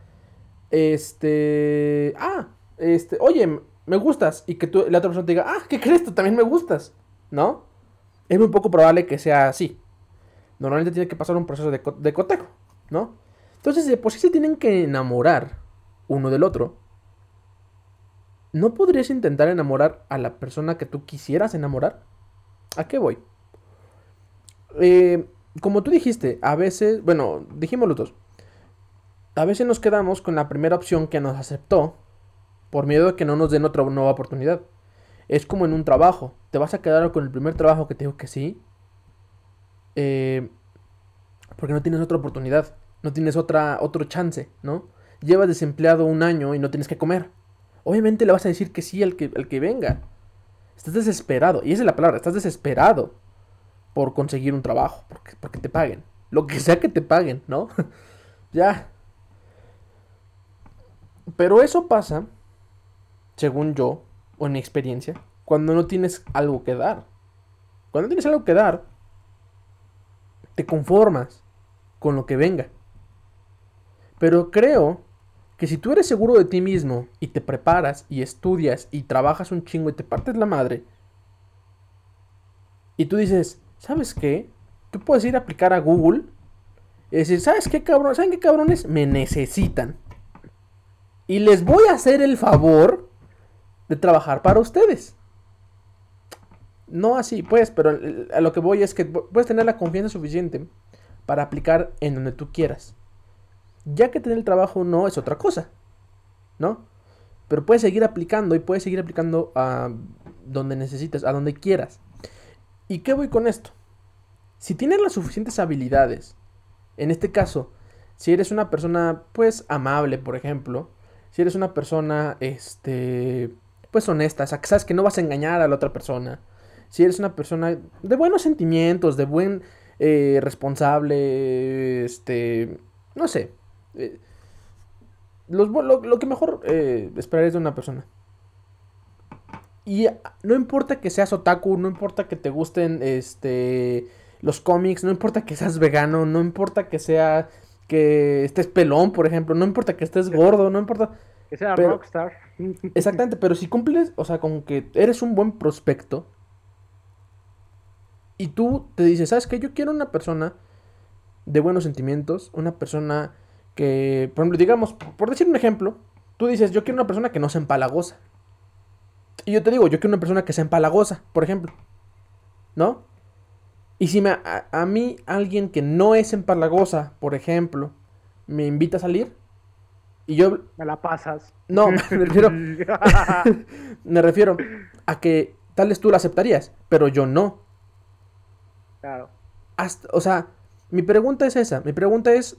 este, ah, este, oye, me gustas, y que tú, la otra persona te diga, ah, ¿qué crees? Tú también me gustas, ¿no? Es muy poco probable que sea así. Normalmente tiene que pasar un proceso de, de cotejo, ¿no? Entonces, de por sí se tienen que enamorar uno del otro. ¿No podrías intentar enamorar a la persona que tú quisieras enamorar? ¿A qué voy? Eh, como tú dijiste, a veces, bueno, dijimos los dos, a veces nos quedamos con la primera opción que nos aceptó por miedo de que no nos den otra nueva oportunidad. Es como en un trabajo, te vas a quedar con el primer trabajo que te dijo que sí, eh, porque no tienes otra oportunidad, no tienes otra, otro chance, ¿no? Llevas desempleado un año y no tienes que comer. Obviamente le vas a decir que sí al que, al que venga. Estás desesperado, y esa es la palabra, estás desesperado por conseguir un trabajo, porque, porque te paguen. Lo que sea que te paguen, ¿no? ya. Pero eso pasa, según yo, o en mi experiencia, cuando no tienes algo que dar. Cuando tienes algo que dar, te conformas con lo que venga. Pero creo que si tú eres seguro de ti mismo y te preparas y estudias y trabajas un chingo y te partes la madre, y tú dices, ¿sabes qué? Tú puedes ir a aplicar a Google y decir, ¿sabes qué cabrón? ¿Saben qué cabrones? Me necesitan. Y les voy a hacer el favor de trabajar para ustedes. No así, pues, pero a lo que voy es que puedes tener la confianza suficiente para aplicar en donde tú quieras. Ya que tener el trabajo no es otra cosa, ¿no? Pero puedes seguir aplicando y puedes seguir aplicando a donde necesites, a donde quieras. ¿Y qué voy con esto? Si tienes las suficientes habilidades, en este caso, si eres una persona, pues, amable, por ejemplo, si eres una persona, este, pues, honesta, o que sabes que no vas a engañar a la otra persona, si eres una persona de buenos sentimientos, de buen eh, responsable, este, no sé, eh, lo, que mejor eh, esperarías de una persona. Y no importa que seas otaku, no importa que te gusten este los cómics, no importa que seas vegano, no importa que sea que estés pelón, por ejemplo, no importa que estés gordo, no importa que sea rockstar. Exactamente, pero si cumples, o sea, con que eres un buen prospecto y tú te dices, ¿sabes qué? Yo quiero una persona de buenos sentimientos, una persona que, por ejemplo, digamos, por decir un ejemplo, tú dices, yo quiero una persona que no sea empalagosa. Y yo te digo, yo quiero una persona que sea empalagosa, por ejemplo. ¿No? Y si me, a, mí alguien que no es empalagosa, por ejemplo, me invita a salir, y yo... Me la pasas. No, me refiero... me refiero a que tal vez tú la aceptarías, pero yo no. Claro. o sea, mi pregunta es esa. Mi pregunta es,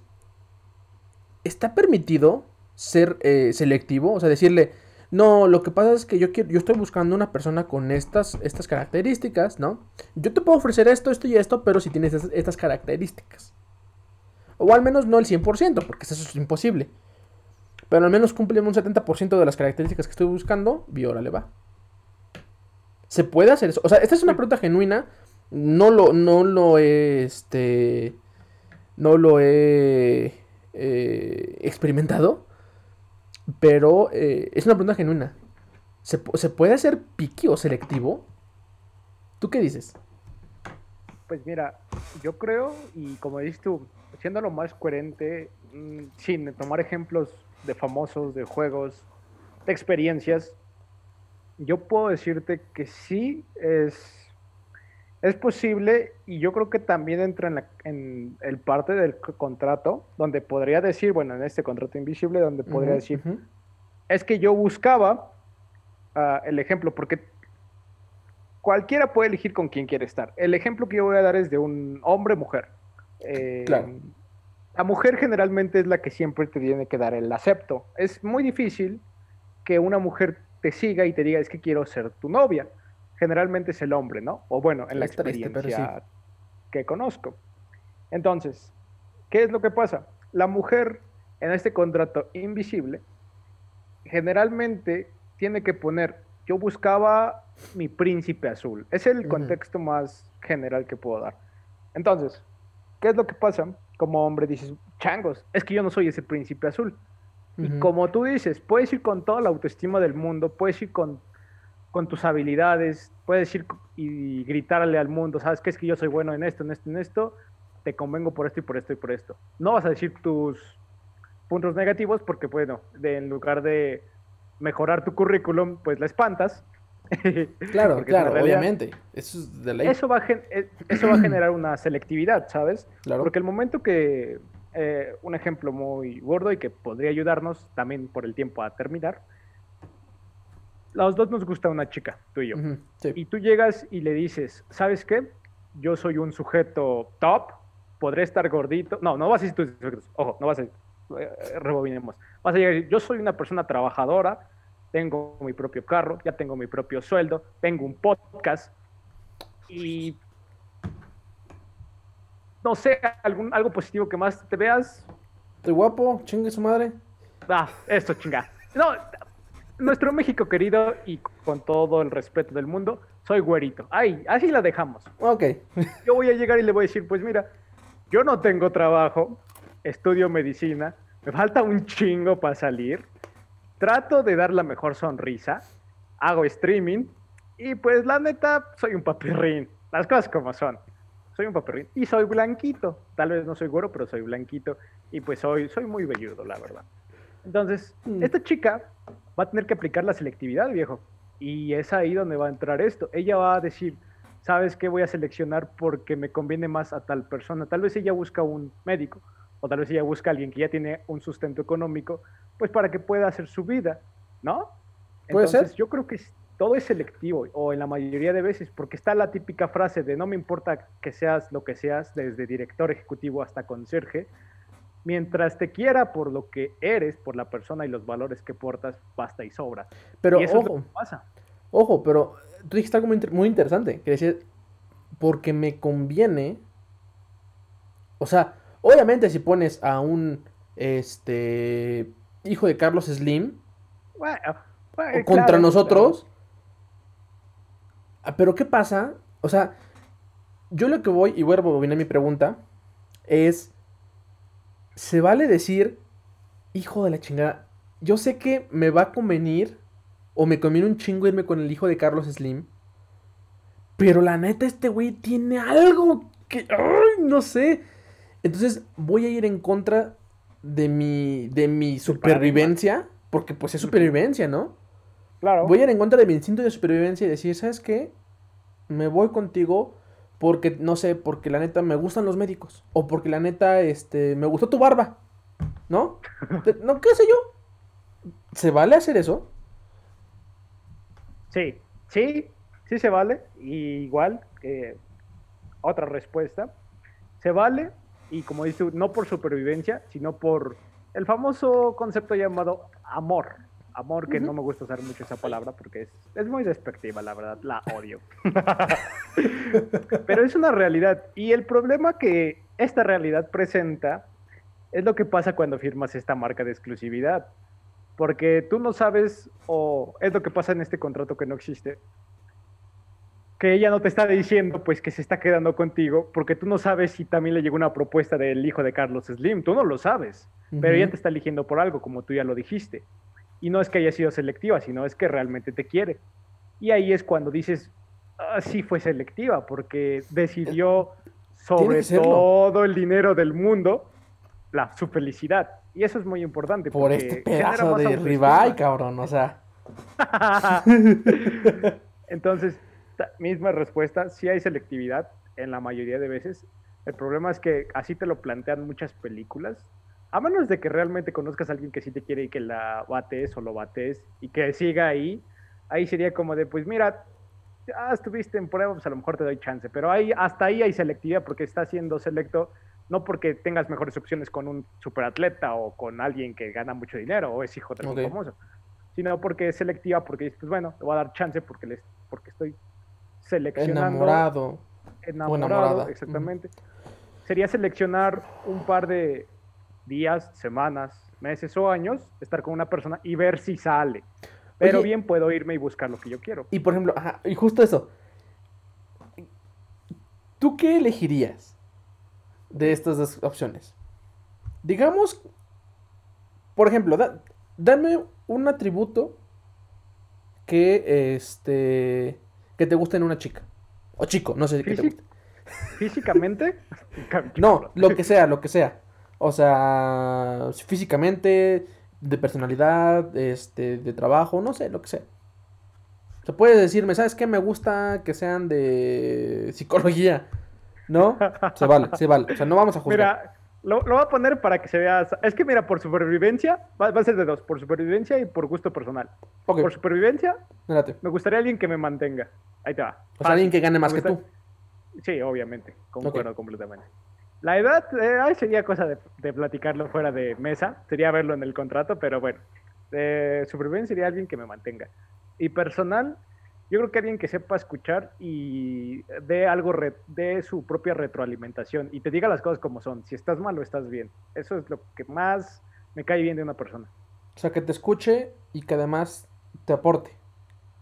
¿está permitido ser eh, selectivo? O sea, decirle, no, lo que pasa es que yo quiero, yo estoy buscando una persona con estas, estas características, ¿no? Yo te puedo ofrecer esto, esto y esto, pero si tienes estas, estas características. O al menos no el 100%, porque eso es imposible. Pero al menos cumple un 70% de las características que estoy buscando y ahora le va. ¿Se puede hacer eso? O sea, esta es una pregunta genuina. No lo, no lo he, este, no lo he eh, experimentado. Pero eh, es una pregunta genuina. ¿Se, puede hacer piqui o selectivo? ¿Tú qué dices? Pues mira, yo creo, y como dices tú, siendo lo más coherente, mm, sin tomar ejemplos de famosos, de juegos, de experiencias, yo puedo decirte que sí es, es posible y yo creo que también entra en, la, en el parte del contrato, donde podría decir, bueno, en este contrato invisible, donde podría decir, es que yo buscaba ah, el ejemplo, porque cualquiera puede elegir con quién quiere estar. El ejemplo que yo voy a dar es de un hombre-mujer. Eh, claro. La mujer generalmente es la que siempre te tiene que dar el acepto. Es muy difícil que una mujer te siga y te diga, es que quiero ser tu novia. Generalmente es el hombre, ¿no? O bueno, en la experiencia que conozco. Entonces, ¿qué es lo que pasa? La mujer en este contrato invisible generalmente tiene que poner, yo buscaba mi príncipe azul. Es el contexto más general que puedo dar. Entonces, ¿qué es lo que pasa? como hombre dices, changos, es que yo no soy ese príncipe azul. Y como tú dices, puedes ir con toda la autoestima del mundo, puedes ir con, con tus habilidades, puedes ir y gritarle al mundo, ¿sabes qué? Es que yo soy bueno en esto, en esto, en esto, te convengo por esto y por esto y por esto. No vas a decir tus puntos negativos porque, bueno, en lugar de mejorar tu currículum, pues la espantas Claro, claro, obviamente. Eso, Eso, va a eh, eso va a generar una selectividad, ¿sabes? Porque el momento que, eh, un ejemplo muy gordo y que podría ayudarnos también por el tiempo a terminar, los dos nos gusta una chica, tú y yo. Y tú llegas y le dices, ¿sabes qué? Yo soy un sujeto top, podré estar gordito. No, no vas a decir tus Ojo, no vas a decir, eh, rebobinemos. Vas a llegar yo soy una persona trabajadora, tengo mi propio carro, ya tengo mi propio sueldo, tengo un podcast y no sé, algún, algo positivo que más te veas. Estoy guapo, chingue su madre. Ah, esto chinga. No, nuestro México querido y con todo el respeto del mundo, soy güerito. Ay, así la dejamos. Ok. Yo voy a llegar y le voy a decir, pues mira, yo no tengo trabajo, estudio medicina, me falta un chingo para salir trato de dar la mejor sonrisa, hago streaming y pues la neta soy un papirrín, las cosas como son. Soy un papirrín y soy blanquito, tal vez no soy güero, pero soy blanquito y pues soy, soy muy velludo, la verdad. Entonces, mm. esta chica va a tener que aplicar la selectividad, viejo. Y es ahí donde va a entrar esto. Ella va a decir, ¿sabes qué? Voy a seleccionar porque me conviene más a tal persona. Tal vez ella busca un médico, o tal vez ella busca a alguien que ya tiene un sustento económico, pues para que pueda hacer su vida, ¿no? Puede Entonces, Yo creo que todo es selectivo, o en la mayoría de veces, porque está la típica frase de no me importa que seas lo que seas, desde director ejecutivo hasta conserje, mientras te quiera por lo que eres, por la persona y los valores que portas, basta y sobra. Pero ojo, pasa. Ojo, pero tú dijiste algo muy, interesante, que decir, porque me conviene, o sea, obviamente si pones a un, este, hijo de Carlos Slim contra nosotros. Ah, pero ¿qué pasa? O sea, yo lo que voy, y voy a mi pregunta, es, ¿se vale decir, hijo de la chingada, yo sé que me va a convenir, o me conviene un chingo irme con el hijo de Carlos Slim, pero la neta este güey tiene algo que, ay, no sé. Entonces voy a ir en contra de mi, de mi supervivencia, porque pues es supervivencia, ¿no? Claro. Voy a ir en contra de mi instinto de supervivencia y decir, ¿sabes qué? Me voy contigo porque, no sé, porque la neta me gustan los médicos. O porque la neta, este, me gustó tu barba. ¿No? no, qué sé yo. ¿Se vale hacer eso? Sí, sí, sí se vale. igual, que otra respuesta. Se vale y como dice, no por supervivencia, sino por el famoso concepto llamado amor. amor, que no me gusta usar mucho esa palabra porque es, es muy despectiva, la verdad, la odio. Pero es una realidad. Y el problema que esta realidad presenta es lo que pasa cuando firmas esta marca de exclusividad. Porque tú no sabes, o es lo que pasa en este contrato que no existe, que ella no te está diciendo pues que se está quedando contigo, porque tú no sabes si también le llegó una propuesta del hijo de Carlos Slim, tú no lo sabes, pero ella te está eligiendo por algo, como tú ya lo dijiste. Y no es que haya sido selectiva, sino es que realmente te quiere. Y ahí es cuando dices, sí fue selectiva, porque decidió sobre todo el dinero del mundo la, su felicidad. Y eso es muy importante. Por este pedazo de ribeye, cabrón, o sea. Entonces, misma respuesta, sí hay selectividad en la mayoría de veces. El problema es que así te lo plantean muchas películas. A menos de que realmente conozcas a alguien que sí te quiere y que la bates o lo bates y que siga ahí, ahí sería como de, pues mira, ya estuviste en prueba, pues a lo mejor te doy chance. Pero ahí, hasta ahí hay selectividad porque está siendo selecto, no porque tengas mejores opciones con un superatleta o con alguien que gana mucho dinero o es hijo de un famoso, sino porque es selectiva, porque dices, pues bueno, te voy a dar chance porque, les, porque estoy seleccionando. Enamorado. Enamorado, exactamente. Sería seleccionar un par de días, semanas, meses o años, estar con una persona y ver si sale. Pero bien puedo irme y buscar lo que yo quiero. Y por ejemplo, y justo eso. ¿Tú qué elegirías de estas dos opciones? Digamos, por ejemplo, dame un atributo que este que te guste en una chica. O chico, no sé qué te guste. ¿Físicamente? no, lo que sea, lo que sea. O sea, físicamente, de personalidad, este, de trabajo, no sé, lo que sea. O sea, puedes decirme, ¿sabes qué? Me gusta que sean de psicología. ¿No? Se vale, se vale. O sea, no vamos a juzgar. Mira, lo, lo voy a poner para que se vea. Es que mira, por supervivencia, va, a ser de dos: por supervivencia y por gusto personal. Por supervivencia, me gustaría alguien que me mantenga. Ahí te va. O sea, alguien que gane más que tú. Sí, obviamente, concuerdo completamente. La edad eh, sería cosa de, platicarlo fuera de mesa, sería verlo en el contrato, pero bueno, eh, supervivencia sería alguien que me mantenga. Y personal, yo creo que alguien que sepa escuchar y dé algo, de su propia retroalimentación y te diga las cosas como son, si estás mal o estás bien. Eso es lo que más me cae bien de una persona. O sea, que te escuche y que además te aporte.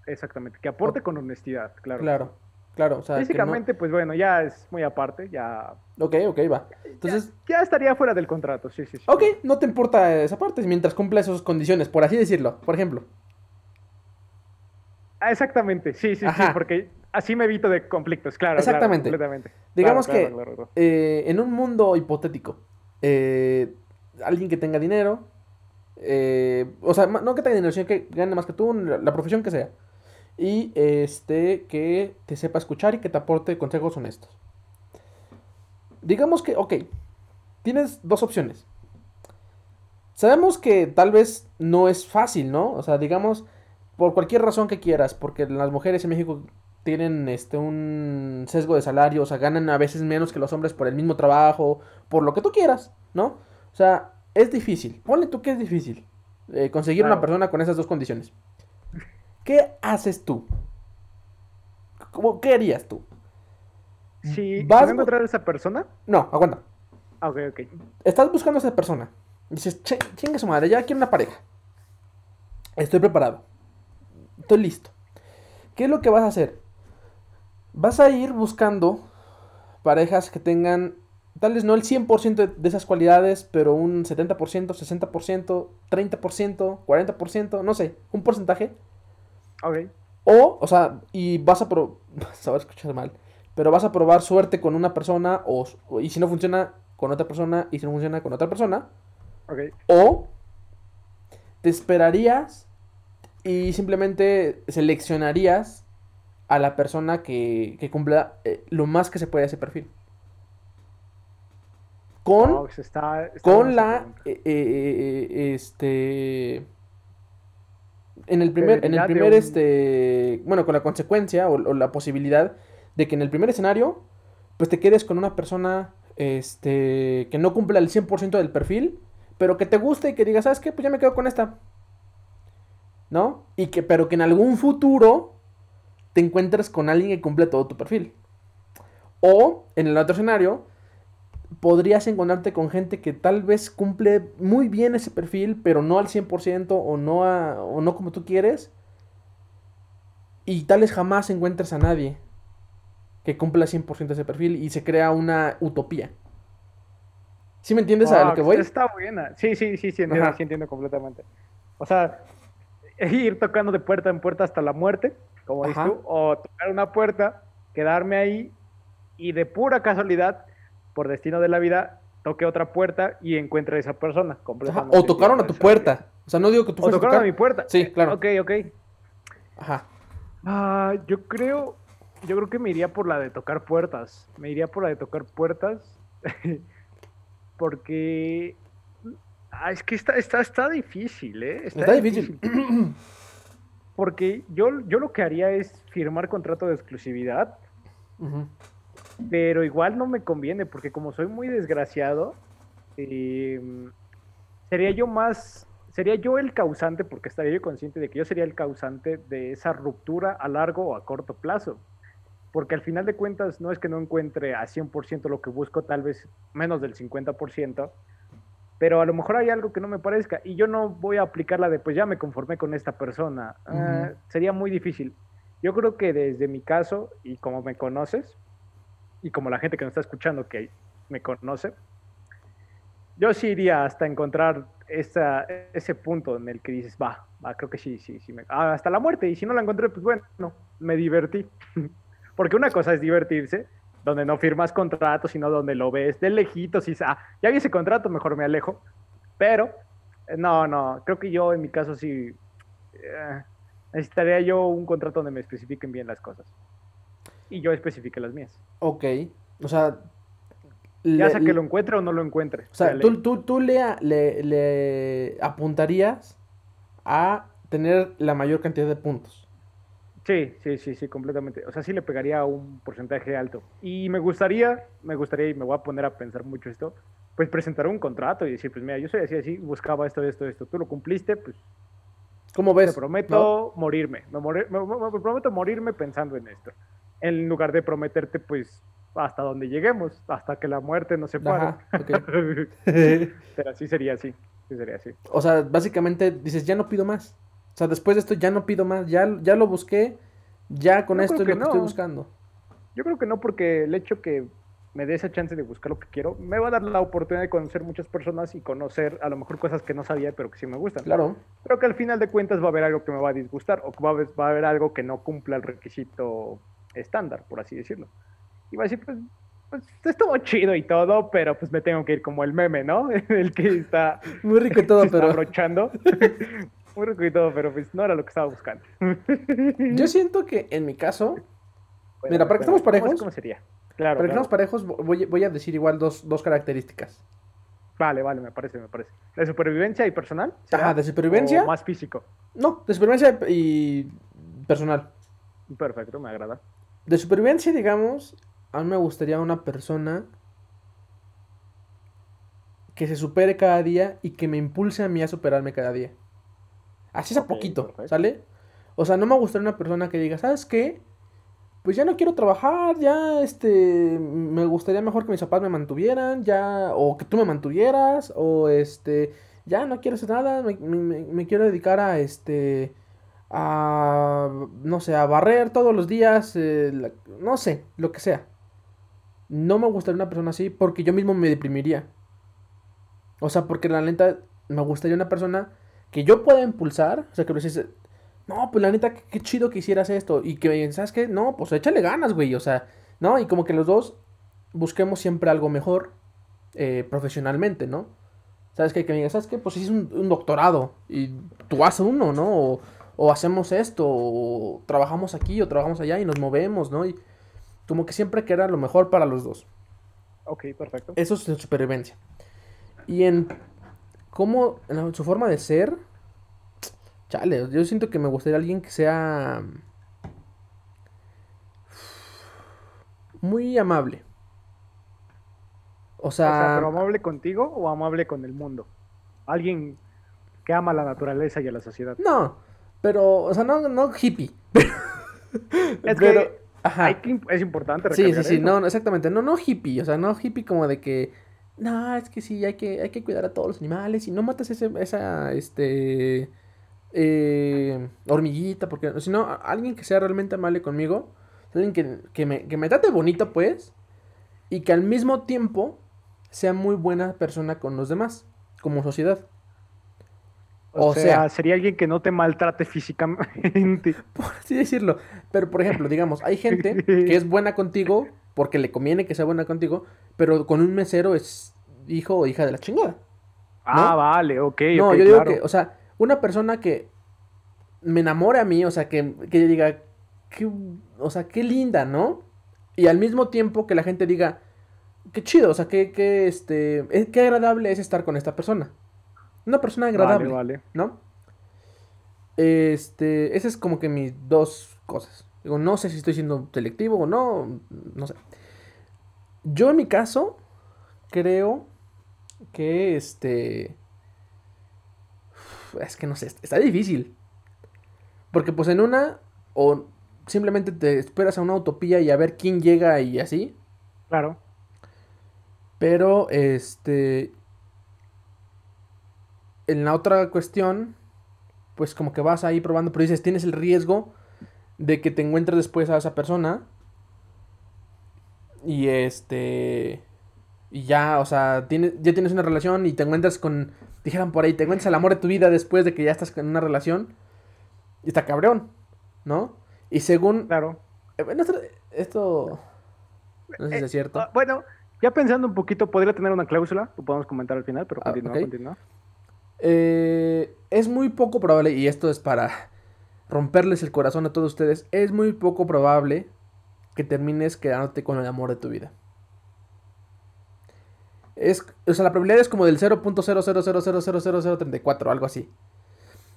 Exactamente, que aporte con honestidad, claro. Claro, claro. O sea, Físicamente, pues bueno, ya es muy aparte, ya... Ok, ok, va. Entonces... Ya, estaría fuera del contrato, sí, sí, sí. Ok, no te importa esa parte mientras cumple esas condiciones, por así decirlo, por ejemplo. Ah, exactamente, sí, sí, sí, porque así me evito de conflictos, claro. Exactamente. completamente. Digamos que eh, en un mundo hipotético, eh, alguien que tenga dinero, eh, o sea, no que tenga dinero, sino que gane más que tú, la profesión que sea y este que te sepa escuchar y que te aporte consejos honestos. Digamos que, ok, tienes dos opciones. Sabemos que tal vez no es fácil, ¿no? O sea, digamos, por cualquier razón que quieras, porque las mujeres en México tienen este un sesgo de salario, o sea, ganan a veces menos que los hombres por el mismo trabajo, por lo que tú quieras, ¿no? O sea, es difícil. Ponle tú que es difícil eh, conseguir una persona con esas dos condiciones. ¿Qué haces tú? ¿Qué harías tú? Si vas a encontrar a esa persona. No, aguanta. Ah, ok, ok. Estás buscando a esa persona. Dices, chinga su madre, ya quiero una pareja. Estoy preparado. Estoy listo. ¿Qué es lo que vas a hacer? Vas a ir buscando parejas que tengan, tal vez no el 100% de esas cualidades, pero un 70%, 60%, 30%, 40%, no sé, un porcentaje Ok. O, o sea, y vas a probar, a escuchar mal, pero vas a probar suerte con una persona, o, y si no funciona, con otra persona, y si no funciona, con otra persona. Ok. O te esperarías y simplemente seleccionarías a la persona que, que cumpla eh, lo más que se puede ese perfil. Con, con la, eh, eh, este en el primer, en el primer, este, bueno, con la consecuencia o, la posibilidad de que en el primer escenario, pues te quedes con una persona, este, que no cumpla el 100% del perfil, pero que te guste y que digas, ¿sabes qué? Pues ya me quedo con esta. ¿no? Y que, pero que en algún futuro te encuentres con alguien que cumple todo tu perfil. O, en el otro escenario, podrías encontrarte con gente que tal vez cumple muy bien ese perfil, pero no al 100% o no, o no como tú quieres. Y tal vez jamás encuentres a nadie que cumpla 100% ese perfil y se crea una utopía. ¿Sí me entiendes a lo que voy? Está buena. Sí, sí, sí, sí, entiendo, sí entiendo completamente. O sea, ir tocando de puerta en puerta hasta la muerte, como dices tú, o tocar una puerta, quedarme ahí y de pura casualidad, por destino de la vida, toque otra puerta y encuentre a esa persona. O tocaron a tu puerta. O sea, no digo que tú O tocaron a, mi puerta. Sí, claro. Ok, ok. Ajá. Ah, yo creo, yo creo que me iría por la de tocar puertas. Me iría por la de tocar puertas. porque ah, es que está, está, está difícil, ¿eh? Está, difícil. Porque yo, yo lo que haría es firmar contrato de exclusividad. Pero igual no me conviene, porque como soy muy desgraciado, em, sería yo más, sería yo el causante, porque estaría yo consciente de que yo sería el causante de esa ruptura a largo o a corto plazo. Porque al final de cuentas no es que no encuentre a 100% lo que busco, tal vez menos del 50%, pero a lo mejor hay algo que no me parezca y yo no voy a aplicar la de pues ya me conformé con esta persona. Ah, sería muy difícil. Yo creo que desde mi caso y como me conoces, y como la gente que nos está escuchando que me conoce, yo sí iría hasta encontrar esa, ese punto en el que dices, va, va, creo que sí, sí, sí, ah, hasta la muerte. Y si no la encontré, pues bueno, me divertí. Porque una cosa es divertirse, donde no firmas contrato, sino donde lo ves de lejitos y ah, ya vi ese contrato, mejor me alejo. Pero, no, no, creo que yo en mi caso sí eh, necesitaría yo un contrato donde me especifiquen bien las cosas y yo especifique las mías. Ok, o sea... Ya sea que lo encuentre o no lo encuentre. O sea, tú, tú, tú le, le, apuntarías a tener la mayor cantidad de puntos. Sí, sí, sí, sí, completamente. O sea, sí le pegaría un porcentaje alto. Y me gustaría, me gustaría, y me voy a poner a pensar mucho esto, pues presentar un contrato y decir, pues mira, yo soy así, así, buscaba esto, esto, esto. Tú lo cumpliste, pues... ¿Cómo ves? Me prometo morirme. me, prometo morirme pensando en esto en lugar de prometerte pues hasta donde lleguemos, hasta que la muerte nos separe. Pero sí sería así, sí sería así. O sea, básicamente dices, ya no pido más. O sea, después de esto ya no pido más, ya, ya lo busqué, ya con esto es lo que estoy buscando. Yo creo que no, porque el hecho que me dé esa chance de buscar lo que quiero, me va a dar la oportunidad de conocer muchas personas y conocer a lo mejor cosas que no sabía, pero que sí me gustan. Claro. Creo que al final de cuentas va a haber algo que me va a disgustar o que va a va a haber algo que no cumpla el requisito estándar, por así decirlo. Y va a decir, pues, pues estuvo chido y todo, pero pues me tengo que ir como el meme, ¿no? el que está... Muy rico y todo, pero... Abrochando. Muy rico y todo, pero pues no era lo que estaba buscando. Yo siento que en mi caso... mira, para que estemos parejos... ¿Cómo sería? Claro, para que estemos parejos, voy, voy, a decir igual dos, dos características. Vale, vale, me parece, me parece. ¿De supervivencia y personal? Ajá, de supervivencia. ¿O más físico? No, de supervivencia y personal. Perfecto, me agrada de supervivencia, digamos, a mí me gustaría una persona que se supere cada día y que me impulse a mí a superarme cada día. Así es a poquito, ¿sale? O sea, no me gustaría una persona que diga, ¿sabes qué? Pues ya no quiero trabajar, ya este, me gustaría mejor que mis papás me mantuvieran, ya, o que tú me mantuvieras, o este, ya no quiero hacer nada, me, me quiero dedicar a este, a, no sé, a barrer todos los días, eh, no sé, lo que sea. No me gustaría una persona así porque yo mismo me deprimiría. O sea, porque la neta me gustaría una persona que yo pueda impulsar, o sea, que me dices, no, pues la neta, qué, chido que hicieras esto. Y que, ¿sabes qué? No, pues échale ganas, güey. O sea, ¿no? Y como que los dos busquemos siempre algo mejor eh, profesionalmente, ¿no? ¿Sabes qué? Que me digas, ¿sabes qué? Pues hiciste un, un, doctorado y tú haces uno, ¿no? O, o hacemos esto, o trabajamos aquí, o trabajamos allá y nos movemos, ¿no? Y como que siempre queda lo mejor para los dos. Ok, perfecto. Eso es la supervivencia. Y en cómo, en su forma de ser, chale, yo siento que me gustaría alguien que sea muy amable. O sea, o sea, pero amable contigo o amable con el mundo. Alguien que ama la naturaleza y a la sociedad. No, Pero, o sea, no, no hippie. Es Pero, que ajá. hay que- es importante Sí, sí, sí, eso. no, no, exactamente. No, no hippie, o sea, no hippie como de que, no, es que sí, hay que, hay que cuidar a todos los animales y no mates ese, esa, este, eh, hormiguita, porque, sino a- alguien que sea realmente amable conmigo, alguien que, que me, que me trate bonito, pues, y que al mismo tiempo sea muy buena persona con los demás, como sociedad. O, o sea, sea- sería alguien que no te maltrate físicamente. por así decirlo. Pero, por ejemplo, digamos, hay gente que es buena contigo porque le conviene que sea buena contigo, pero con un mesero es hijo o hija de la chingada. Ah, vale, ok, No, yo digo claro. que, o sea, una persona que me enamore a mí, o sea, que, que yo diga, qué, o sea, qué linda, ¿no? Y al mismo tiempo que la gente diga, qué chido, o sea, qué, qué, este, eh, qué agradable es estar con esta persona. Una persona agradable. Vale, vale. ¿no? Este, esa es como que mis dos cosas. Digo, no sé si estoy siendo selectivo o no, no sé. Yo en mi caso creo que este es que no sé, está difícil. Porque pues en una o simplemente te esperas a una utopía y a ver quién llega y así, Claro. pero este en la otra cuestión, pues como que vas ahí probando, pero dices, tienes el riesgo de que te encuentres después a esa persona. Y este. Y ya, o sea, tienes, ya tienes una relación y te encuentras con. Dijeran por ahí, te encuentras el amor de tu vida después de que ya estás en una relación. Y está cabrón, ¿no? Y según. Claro. eh, bueno, esto. No sé si es cierto. Ah, bueno, ya pensando un poquito, podría tener una cláusula, lo podemos comentar al final, pero Ah, continúa, continúa. Eh, es muy poco probable, y esto es para romperles el corazón a todos ustedes, es muy poco probable que termines quedándote con el amor de tu vida. Es, o sea, la probabilidad es como del 0.000000034, algo así.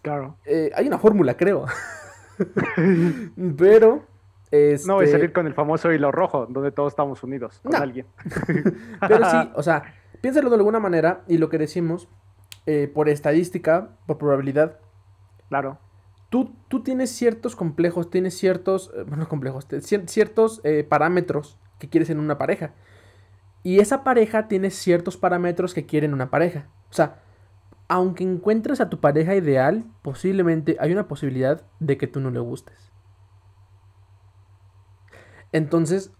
Claro. Eh, hay una fórmula, creo. Pero, este, No voy a salir con el famoso hilo rojo, donde todos estamos unidos con No. alguien. Pero sí, o sea, piénsalo de alguna manera y lo que decimos, eh, por estadística, por probabilidad, Claro. tú, tú tienes ciertos complejos, tienes ciertos, eh, bueno, complejos, ciertos eh, parámetros que quieres en una pareja. Y esa pareja tiene ciertos parámetros que quiere en una pareja. O sea, aunque encuentres a tu pareja ideal, posiblemente hay una posibilidad de que tú no le gustes. Entonces,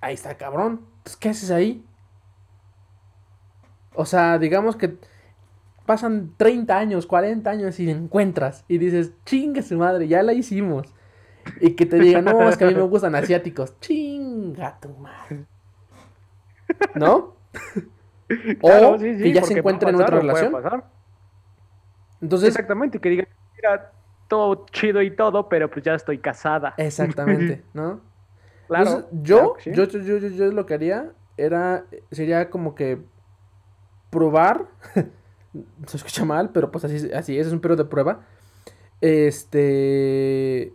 ahí está cabrón. Entonces, ¿qué haces ahí? O sea, digamos que pasan 30 años, 40 años y encuentras y dices, chingue su madre, ya la hicimos. Y que te digan, no, es que a mí me gustan asiáticos. Chinga tu madre. ¿No? Claro, o sí, sí, que ya se encuentren en otra relación. pasar. Entonces, Exactamente, que diga, mira, todo chido y todo, pero pues ya estoy casada. exactamente, ¿no? Claro. Entonces, yo, claro que sí. yo, yo, yo, yo, yo lo que haría era, sería como que probar, se escucha mal, pero pues así, así es, es un periodo de prueba, este,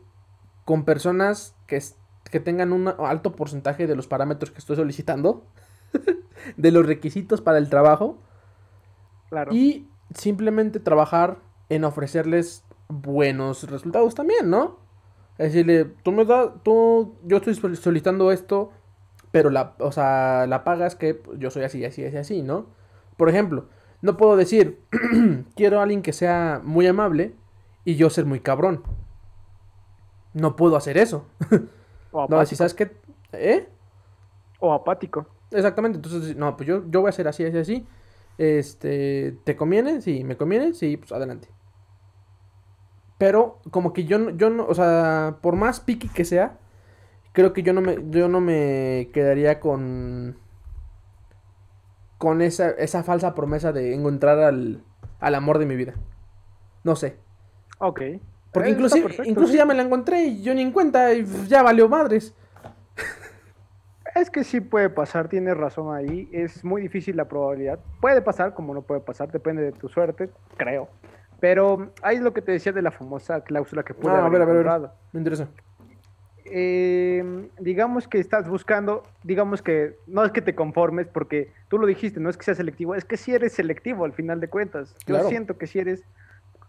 con personas que, es- que tengan un alto porcentaje de los parámetros que estoy solicitando, de los requisitos para el trabajo, Claro. y simplemente trabajar en ofrecerles buenos resultados también, ¿no? Es decirle, tú me das, tú, yo estoy sol- solicitando esto, pero la, o sea, la pagas que pues, yo soy así, así, así, así, ¿no? Por ejemplo, no puedo decir, quiero a alguien que sea muy amable y yo ser muy cabrón. No puedo hacer eso. o, No, si sabes que, ¿eh? o apático. Exactamente, entonces, no, pues yo, yo voy a hacer así, así, así. Este, ¿te conviene? Sí, ¿me conviene? Sí, pues adelante. Pero como que yo no, yo no, o sea, por más piqui que sea, creo que yo no me, yo no me quedaría con, con esa, esa falsa promesa de encontrar al, al amor de mi vida. No sé. Ok. Porque Eh, perfecto, incluso sí. ya me la encontré y yo ni en cuenta y pues, ya valió madres. Es que sí puede pasar, tienes razón ahí. Es muy difícil la probabilidad. Puede pasar, como no puede pasar, depende de tu suerte, creo. Pero ahí es lo que te decía de la famosa cláusula que pude Ah, a haber ver, a ver, a ver. encontrado. Me interesa. Eh, digamos que estás buscando, digamos que no es que te conformes, porque tú lo dijiste, no es que seas selectivo, es que si eres selectivo al final de cuentas. Yo Claro. siento que si eres,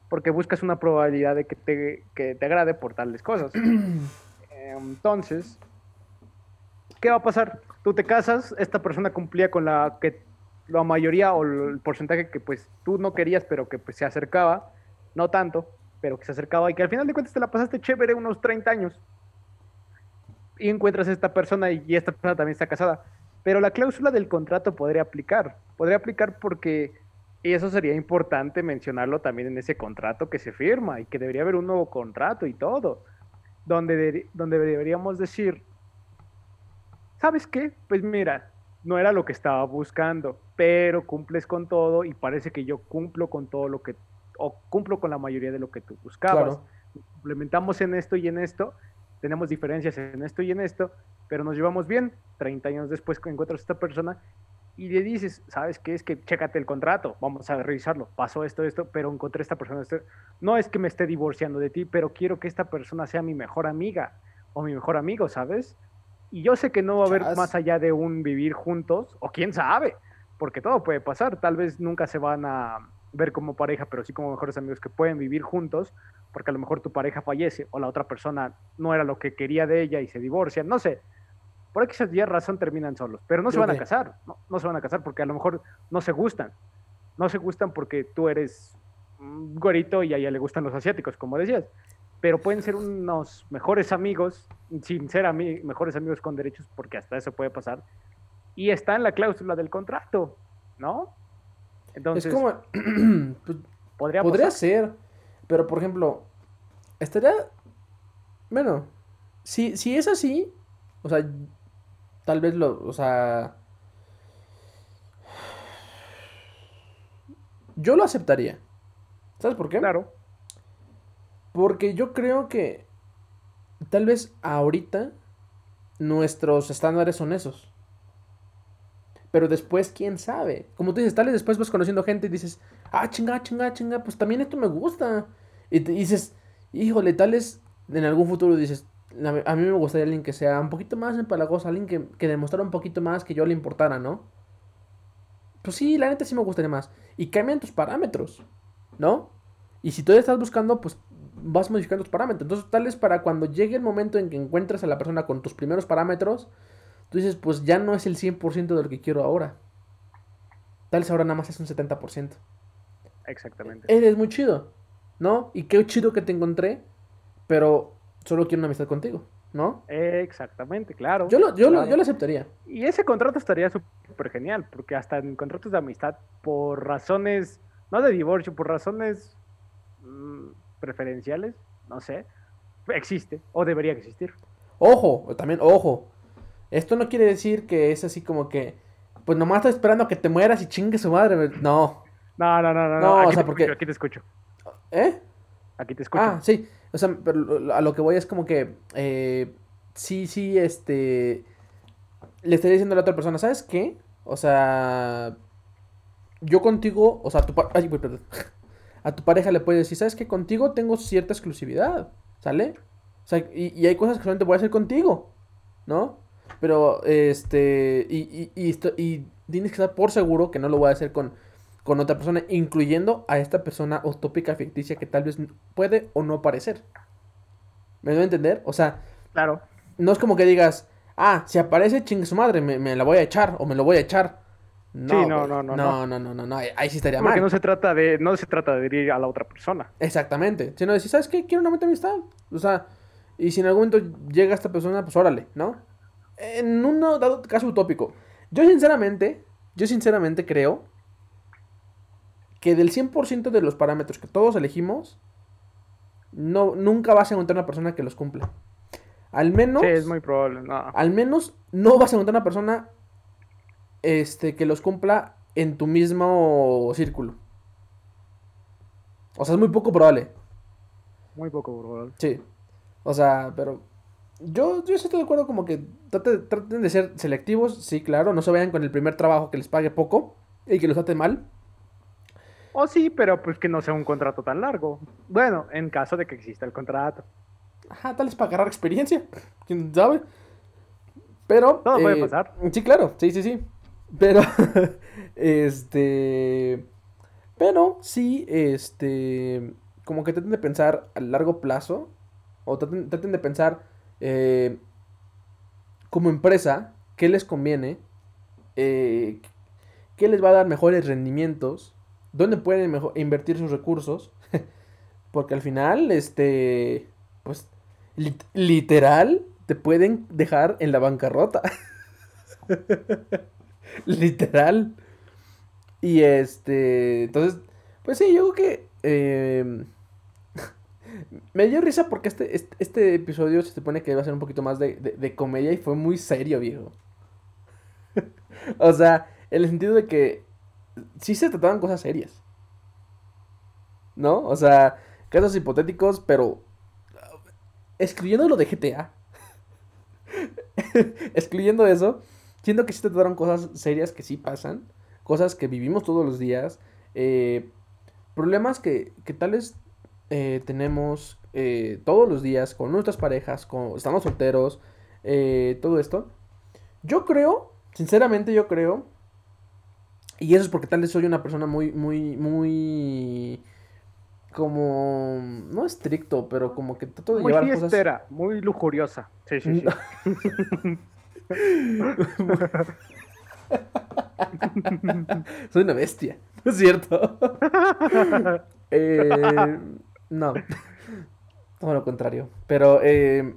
porque buscas una probabilidad de que te, que te agrade por tales cosas. Entonces, ¿qué va a pasar? Tú te casas, esta persona cumplía con la que la mayoría o el porcentaje que pues tú no querías, pero que pues se acercaba, no tanto, pero que se acercaba y que al final de cuentas te la pasaste chévere unos 30 años. Y encuentras a esta persona y esta persona también está casada. Pero la cláusula del contrato podría aplicar. Podría aplicar porque, y eso sería importante mencionarlo también en ese contrato que se firma y que debería haber un nuevo contrato y todo, donde, donde deberíamos decir, ¿sabes qué? Pues mira, no era lo que estaba buscando, pero cumples con todo y parece que yo cumplo con todo lo que, o cumplo con la mayoría de lo que tú buscabas. Complementamos en esto y en esto, tenemos diferencias en esto y en esto, pero nos llevamos bien. 30 años después encuentras a esta persona y le dices, ¿sabes qué? Es que chécate el contrato, vamos a revisarlo, pasó esto, esto, pero encontré a esta persona. No es que me esté divorciando de ti, pero quiero que esta persona sea mi mejor amiga o mi mejor amigo, ¿sabes? Y yo sé que no va a haber más allá de un vivir juntos, o quién sabe, porque todo puede pasar. Tal vez nunca se van a ver como pareja, pero sí como mejores amigos que pueden vivir juntos, porque a lo mejor tu pareja fallece o la otra persona no era lo que quería de ella y se divorcian, no sé. Por X razón terminan solos, pero no se van a casar, no, no se van a casar porque a lo mejor no se gustan. No se gustan porque tú eres un gorito y a ella le gustan los asiáticos, como decías pero pueden ser unos mejores amigos, sin ser mejores amigos con derechos, porque hasta eso puede pasar. Y está en la cláusula del contrato, ¿no? Entonces, es como. Pues, podría, podría ser, pero por ejemplo, estaría. Bueno, si, si es así, o sea, tal vez lo. O sea. Yo lo aceptaría. ¿Sabes por qué? Claro. Porque yo creo que tal vez ahorita nuestros estándares son esos. Pero después, quién sabe. Como tú dices, tal vez después vas conociendo gente y dices, ah, chinga, chinga, chinga, pues también esto me gusta. Y te dices, híjole, tal vez en algún futuro dices, a mí me gustaría alguien que sea un poquito más empalagoso, alguien que, que demostrara un poquito más que yo le importara, ¿no? Pues sí, la neta sí me gustaría más. Y cambian tus parámetros, ¿no? Y si todavía estás buscando, pues vas modificando tus parámetros. Entonces, tal vez para cuando llegue el momento en que encuentres a la persona con tus primeros parámetros, tú dices, pues ya no es el 100% de lo que quiero ahora. Tal vez ahora nada más es un 70%. Exactamente. Eres muy chido, ¿no? Y qué chido que te encontré, pero solo quiero una amistad contigo, ¿no? Exactamente, claro. Yo lo, yo Lo, yo lo aceptaría. Y ese contrato estaría súper genial, porque hasta en contratos de amistad, por razones, no de divorcio, por razones mm, preferenciales, no sé, existe o debería existir. Ojo, también, ojo. Esto no quiere decir que es así como que, pues nomás estoy esperando a que te mueras y chingue su madre. No. No, no, no, no. no aquí o sea, porque... aquí te escucho. ¿Eh? Aquí te escucho. Ah, sí. O sea, pero a lo que voy es como que, eh, sí, sí, este, le estaría diciendo a la otra persona, ¿sabes qué? O sea, yo contigo, o sea, tu... Ay, perdón a tu pareja le puedes decir, ¿sabes qué? Contigo tengo cierta exclusividad, ¿sale? O sea, y, hay cosas que solamente voy a hacer contigo, ¿no? Pero, este, y, y, y, tienes que estar por seguro que no lo voy a hacer con, con otra persona, incluyendo a esta persona utópica ficticia que tal vez puede o no parecer. ¿Me a entender? O sea, claro. No es como que digas, ah, si aparece chingue su madre, me, me la voy a echar o me lo voy a echar. No, sí, no, no, no, no, no, no, no, ahí sí estaría mal. Porque no se trata de, no se trata de ir a la otra persona. Exactamente, sino decir, ¿sabes qué? Quiero una meta amistad. O sea, y si en algún momento llega esta persona, pues órale, ¿no? En un dado caso utópico, yo sinceramente, yo sinceramente creo que del 100% de los parámetros que todos elegimos, no, nunca vas a encontrar una persona que los cumpla. Al menos... Sí, es muy probable, no. Al menos no vas a encontrar una persona este, que los cumpla en tu mismo círculo. O sea, es muy poco probable. Muy poco probable. Sí. O sea, pero yo, yo estoy de acuerdo como que traten, de ser selectivos, sí, claro, no se vayan con el primer trabajo que les pague poco y que los trate mal. O sí, pero pues que no sea un contrato tan largo. Bueno, en caso de que exista el contrato. Ajá, tal vez para agarrar experiencia, quién sabe. Pero... Todo puede eh, pasar. Sí, claro, sí, sí, sí. Pero, este. Pero sí, este. como que traten de pensar a largo plazo, o traten, traten de pensar eh, como empresa, qué les conviene, eh, qué les va a dar mejores rendimientos, dónde pueden mejor invertir sus recursos, porque al final, este, pues, lit- literal, te pueden dejar en la bancarrota. literal. Y este, entonces, pues sí, yo creo que eh, me dio risa porque este, este, episodio se supone que iba a ser un poquito más de, de- comedia y fue muy serio, viejo. o sea, en el sentido de que sí se trataban cosas serias. ¿No? O sea, casos hipotéticos, pero excluyendo lo de GTA. excluyendo eso, siento que sí se trataron cosas serias que sí pasan, cosas que vivimos todos los días, eh, problemas que, que tales eh, tenemos eh, todos los días con nuestras parejas, con, estamos solteros, eh, todo esto. Yo creo, sinceramente yo creo, y eso es porque tal vez soy una persona muy, muy, muy, como, no estricto, pero como que trato de Muy llevar cosas... fiestera, muy lujuriosa. Sí, sí, sí. Soy una bestia, ¿no es cierto? Eh, no, todo lo contrario. Pero, eh,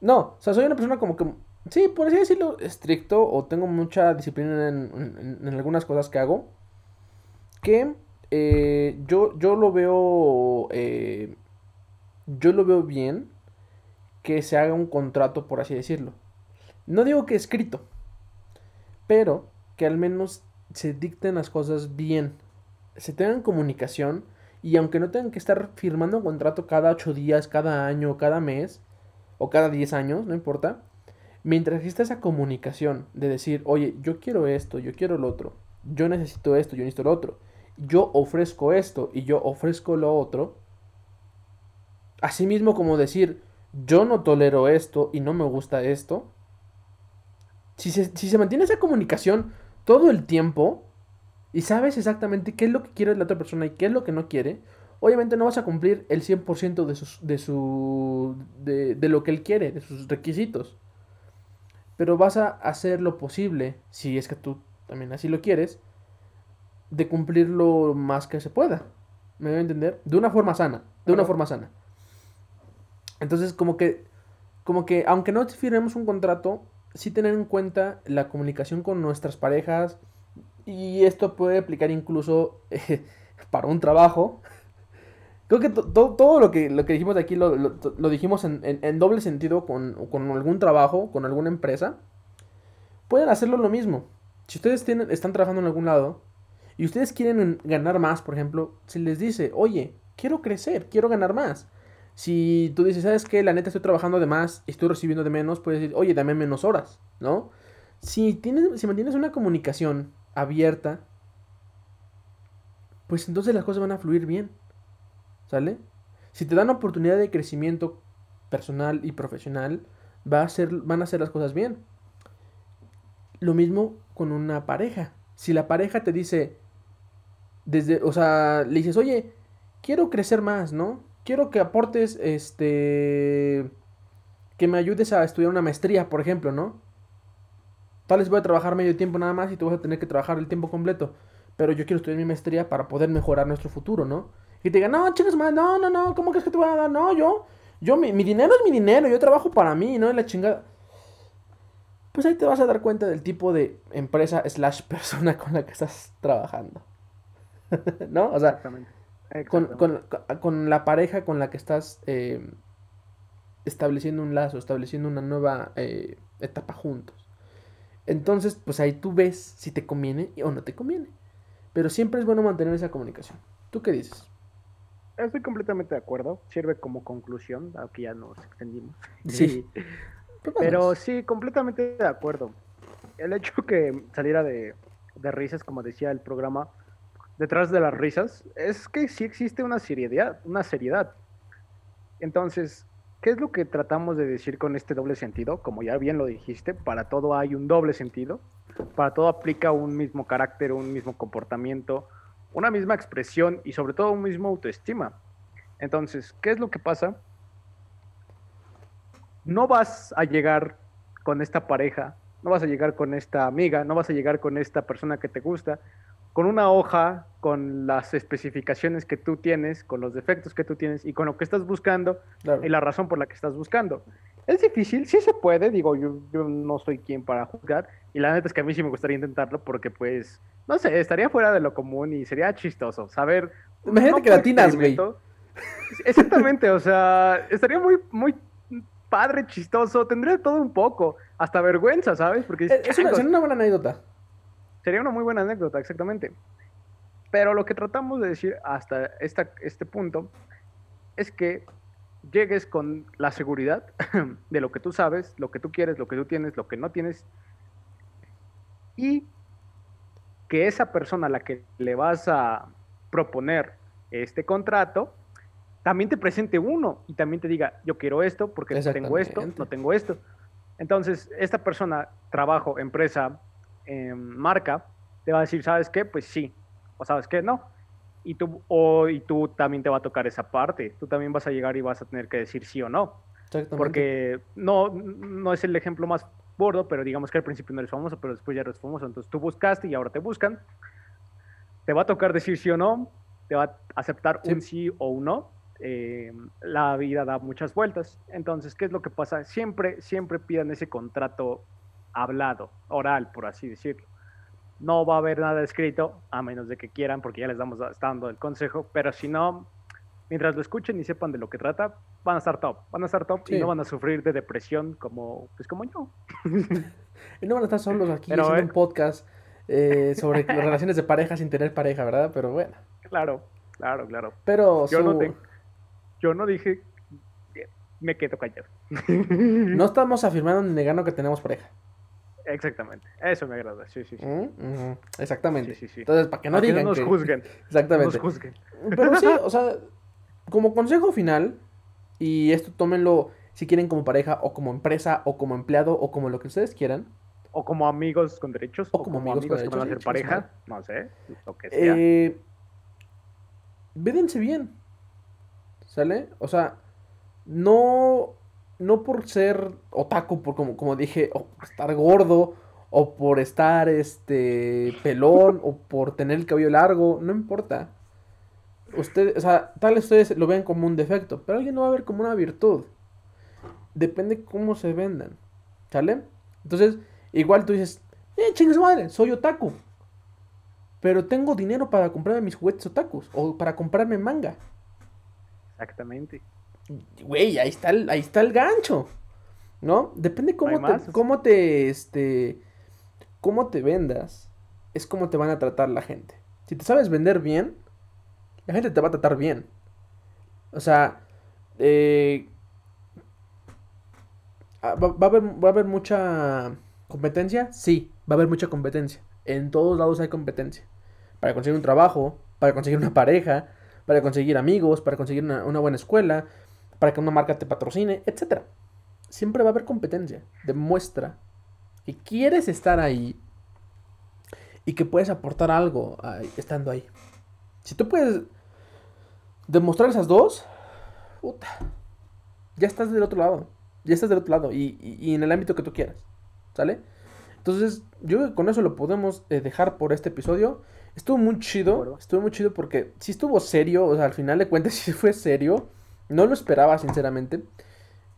no, o sea, soy una persona como que, sí, por así decirlo, estricto o tengo mucha disciplina en, en- algunas cosas que hago. Que eh, yo, yo lo veo, eh, yo lo veo bien que se haga un contrato, por así decirlo. No digo que escrito, pero que al menos se dicten las cosas bien, se tengan comunicación y aunque no tengan que estar firmando un contrato cada ocho días, cada año, cada mes o cada 10 años, no importa, mientras exista esa comunicación de decir, oye, yo quiero esto, yo quiero lo otro, yo necesito esto, yo necesito lo otro, yo ofrezco esto y yo ofrezco lo otro, asimismo como decir, yo no tolero esto y no me gusta esto, si se, si se mantiene esa comunicación todo el tiempo y sabes exactamente qué es lo que quiere la otra persona y qué es lo que no quiere, obviamente no vas a cumplir el 100% de, sus, de, su, de, de lo que él quiere, de sus requisitos. Pero vas a hacer lo posible, si es que tú también así lo quieres, de cumplir lo más que se pueda. ¿Me voy a entender? De una forma sana, de una forma sana. Entonces, como que, como que, aunque no firmemos un contrato, sí tener en cuenta la comunicación con nuestras parejas. Y esto puede aplicar incluso eh, para un trabajo. Creo que to- to- todo lo que, lo que dijimos aquí lo, lo- dijimos en, en- doble sentido con, con algún trabajo, con alguna empresa. Pueden hacerlo lo mismo. Si ustedes tienen, están trabajando en algún lado y ustedes quieren ganar más, por ejemplo, se les dice, oye, quiero crecer, quiero ganar más. Si tú dices, ¿sabes qué? La neta estoy trabajando de más y estoy recibiendo de menos, puedes decir, oye, dame menos horas, ¿no? Si, tienes, si mantienes una comunicación abierta, pues entonces las cosas van a fluir bien, ¿sale? Si te dan oportunidad de crecimiento personal y profesional, va a ser, van a hacer las cosas bien. Lo mismo con una pareja. Si la pareja te dice, desde, o sea, le dices, oye, quiero crecer más, ¿no? Quiero que aportes, este, que me ayudes a estudiar una maestría, por ejemplo, ¿no? Tal vez voy a trabajar medio tiempo nada más y tú vas a tener que trabajar el tiempo completo. Pero yo quiero estudiar mi maestría para poder mejorar nuestro futuro, ¿no? Y te digan, no, chingas más, no, no, no, ¿cómo crees que te voy a dar? No, yo, yo, mi, mi dinero es mi dinero, yo trabajo para mí, ¿no? Y la chingada. Pues ahí te vas a dar cuenta del tipo de empresa slash persona con la que estás trabajando. ¿No? O sea, Exactamente. con, con- con la pareja con la que estás eh, estableciendo un lazo, estableciendo una nueva eh, etapa juntos. Entonces, pues ahí tú ves si te conviene o no te conviene. Pero siempre es bueno mantener esa comunicación. ¿Tú qué dices? Estoy completamente de acuerdo. Sirve como conclusión, aunque ya nos extendimos. Sí. Y- Pues Pero sí, completamente de acuerdo. El hecho que saliera de, de risas, como decía el programa, detrás de las risas, es que sí existe una seriedad, una seriedad. Entonces, ¿qué es lo que tratamos de decir con este doble sentido? Como ya bien lo dijiste, para todo hay un doble sentido, para todo aplica un mismo carácter, un mismo comportamiento, una misma expresión y sobre todo un mismo autoestima. Entonces, ¿qué es lo que pasa? No vas a llegar con esta pareja, no vas a llegar con esta amiga, no vas a llegar con esta persona que te gusta, con una hoja, con las especificaciones que tú tienes, con los defectos que tú tienes y con lo que estás buscando y la razón por la que estás buscando. Es difícil, sí se puede, digo, yo, yo no soy quien para juzgar y la neta es que a mí sí me gustaría intentarlo porque pues, no sé, estaría fuera de lo común y sería chistoso saber... Imagínate que latinas, güey. Exactamente, o sea, estaría muy, muy padre, chistoso, tendría todo un poco, hasta vergüenza, ¿sabes? Porque es, es una, una buena anécdota. Sería una muy buena anécdota, exactamente. Pero lo que tratamos de decir hasta esta, este punto es que llegues con la seguridad de lo que tú sabes, lo que tú quieres, lo que tú tienes, lo que no tienes, y que esa persona a la que le vas a proponer este contrato también te presente uno y también te diga, yo quiero esto porque tengo esto, no tengo esto. Entonces, esta persona, trabajo, empresa, eh, marca, te va a decir, ¿sabes qué? Pues sí, o sabes qué, no. Y tú, o, y tú también te va a tocar esa parte. Tú también vas a llegar y vas a tener que decir sí o no. Porque no, no es el ejemplo más gordo, pero digamos que al principio no eres famoso, pero después ya eres famoso. Entonces tú buscaste y ahora te buscan. Te va a tocar decir sí o no, te va a aceptar un sí o un no. Eh, la vida da muchas vueltas. Entonces, ¿qué es lo que pasa? Siempre, siempre pidan ese contrato hablado, oral, por así decirlo. No va a haber nada escrito, a menos de que quieran, porque ya les damos dando el consejo, pero si no, mientras lo escuchen y sepan de lo que trata, van a estar top, van a estar top y no van a sufrir de depresión como, pues como yo. y no van a estar solos aquí haciendo un podcast eh, sobre las relaciones de pareja sin tener pareja, ¿verdad? Pero bueno. Claro, claro, claro. Pero yo, no, yo no dije, me quedo callado. no estamos afirmando ni negando que tenemos pareja. Exactamente, eso me agrada, sí, sí, sí. Mm, exactamente. Entonces, para que no digan que nos juzguen. Exactamente. Nos juzguen. Pero sí, o sea, como consejo final, y esto tómenlo si quieren como pareja, o como empresa, o como empleado, o como lo que ustedes quieran. O como amigos con derechos, o, como, amigos, que van a ser pareja, no sé, lo que sea. Eh, védense bien, ¿sale? O sea, no no por ser otaku, por como, como dije, o por estar gordo, o por estar este pelón, o por tener el cabello largo, no importa. Ustedes, o sea, tal ustedes lo vean como un defecto, pero alguien lo va a ver como una virtud. Depende cómo se vendan. ¿Sale? Entonces, igual tú dices, eh, chingues madre, soy otaku. Pero tengo dinero para comprarme mis juguetes otakus o para comprarme manga. Exactamente. Güey, ahí está el, ahí está el gancho. ¿No? Depende cómo te, cómo te, este, cómo te vendas, es cómo te van a tratar la gente. Si te sabes vender bien, la gente te va a tratar bien. O sea, eh, ah, ¿va, a haber, ¿va a haber mucha competencia? Sí, va a haber mucha competencia. En todos lados hay competencia. Para conseguir un trabajo, para conseguir una pareja, para conseguir amigos, para conseguir una, una buena escuela, para que una marca te patrocine, etc. Siempre va a haber competencia. Demuestra que quieres estar ahí y que puedes aportar algo estando ahí. Si tú puedes demostrar esas dos, puta, ya estás del otro lado. Ya estás del otro lado y, en el ámbito que tú quieras. ¿Sale? Entonces, yo con eso lo podemos eh, dejar por este episodio. Estuvo muy chido. Estuvo muy chido porque si estuvo serio. O sea, al final de cuentas, sí fue serio. No lo esperaba, sinceramente.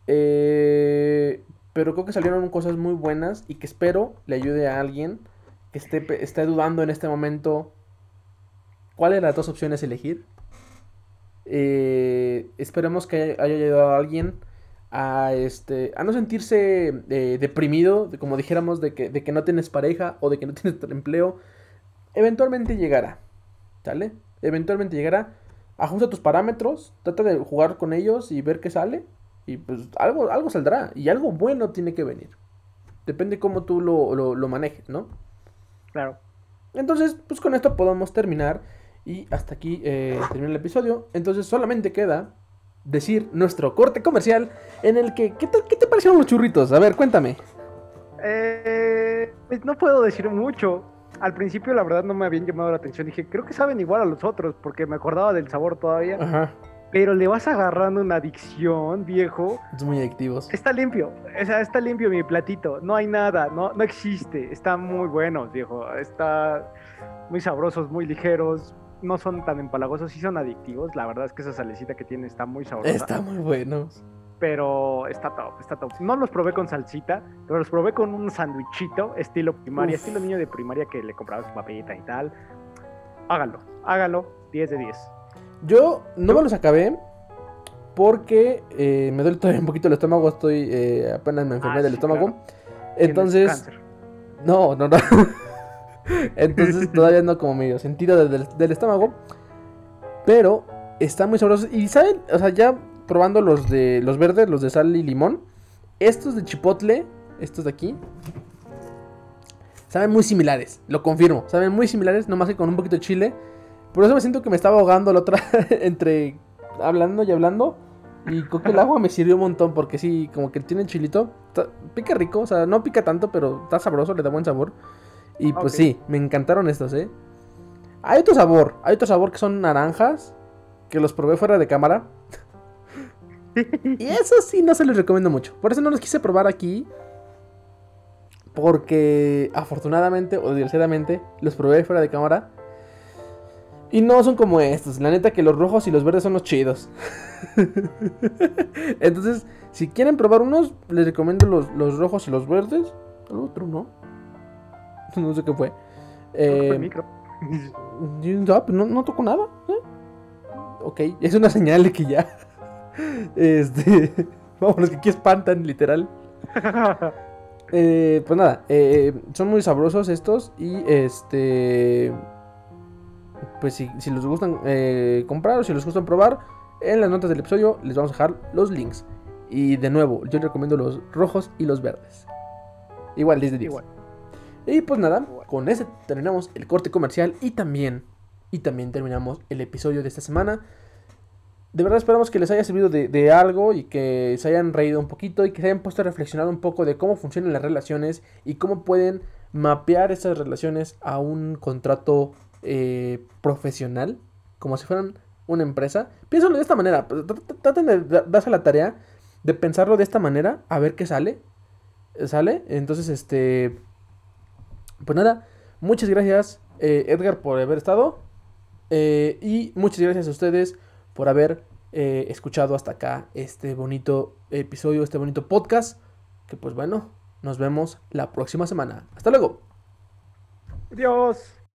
Eh, pero creo que salieron cosas muy buenas y que espero le ayude a alguien que esté, esté dudando en este momento cuál de las dos opciones elegir. Eh, esperemos que haya ayudado a alguien a este a no sentirse eh, deprimido, como dijéramos, de que, de que no tienes pareja o de que no tienes empleo. Eventualmente llegará. ¿Sale? Eventualmente llegará ajusta tus parámetros, trata de jugar con ellos y ver qué sale. Y pues algo, algo saldrá. Y algo bueno tiene que venir. Depende cómo tú lo, manejes, ¿no? Claro. Entonces, pues con esto podemos terminar. Y hasta aquí eh, termina el episodio. Entonces solamente queda decir nuestro corte comercial en el que... ¿Qué te, qué te parecieron los churritos? A ver, cuéntame. Eh, pues no puedo decir mucho al principio la verdad no me habían llamado la atención. Dije, creo que saben igual a los otros, porque me acordaba del sabor todavía. Ajá. Pero le vas agarrando una adicción, viejo. Es muy adictivos. Está limpio, o sea, está limpio mi platito. No hay nada, no, no existe. Están muy buenos, viejo. Está muy sabrosos, muy ligeros. No son tan empalagosos, sí son adictivos. La verdad es que esa salecita que tiene está muy sabrosa. Está muy buenos. Pero está top, está top. No los probé con salsita, pero los probé con un sandwichito estilo primaria, Uf. estilo niño de primaria que le compraba su papita y tal. Hágalo, hágalo, 10 de 10. Yo no me los acabé porque eh, me duele todavía un poquito el estómago. Estoy eh, apenas me enfermé Ah, del sí, estómago. claro. Entonces, cáncer. no, no, no. Entonces todavía no como medio sentido del, del- estómago. Pero están muy sabrosos. Y saben, o sea, ya probando los de los verdes, los de sal y limón. Estos de chipotle, estos de aquí. Saben muy similares, lo confirmo. Saben muy similares, nomás que con un poquito de chile. Por eso me siento que me estaba ahogando la otra entre hablando y hablando. Y creo que el agua me sirvió un montón porque sí, como que tiene chilito. está- pica rico, o sea, no pica tanto, pero está sabroso, le da buen sabor. Y pues Ok. sí, me encantaron estos, ¿eh? Hay otro sabor, hay otro sabor que son naranjas, que los probé fuera de cámara. Y eso sí no se los recomiendo mucho. Por eso no los quise probar aquí. Porque afortunadamente o desgraciadamente los probé fuera de cámara. Y no son como estos. La neta que los rojos y los verdes son los chidos. Entonces, si quieren probar unos, les recomiendo los, los rojos y los verdes. El otro no. No sé qué fue. El Eh, micro. no, no, no tocó nada. ¿eh? Ok, es una señal de que ya. Este. Vamos, que aquí espantan, literal. Eh, pues nada, eh, son muy sabrosos estos. Y este. Pues si, si les gustan eh, comprar o si les gustan probar, en las notas del episodio les vamos a dejar los links. Y de nuevo, yo recomiendo los rojos y los verdes. Igual, 10 de 10. Igual. Y pues nada, con ese terminamos el corte comercial y también, y también terminamos el episodio de esta semana. De verdad esperamos que les haya servido de, de algo y que se hayan reído un poquito y que se hayan puesto a reflexionar un poco de cómo funcionan las relaciones y cómo pueden mapear esas relaciones a un contrato eh, profesional, como si fueran una empresa. Piénsalo de esta manera, pues, tr- tr- traten de da- darse la tarea de pensarlo de esta manera, a ver qué sale. ¿Sale? Entonces, este... Pues nada, muchas gracias eh, Edgar por haber estado. eh, y muchas gracias a ustedes por haber eh, escuchado hasta acá este bonito episodio, este bonito podcast. Que pues bueno, nos vemos la próxima semana. Hasta luego. Adiós.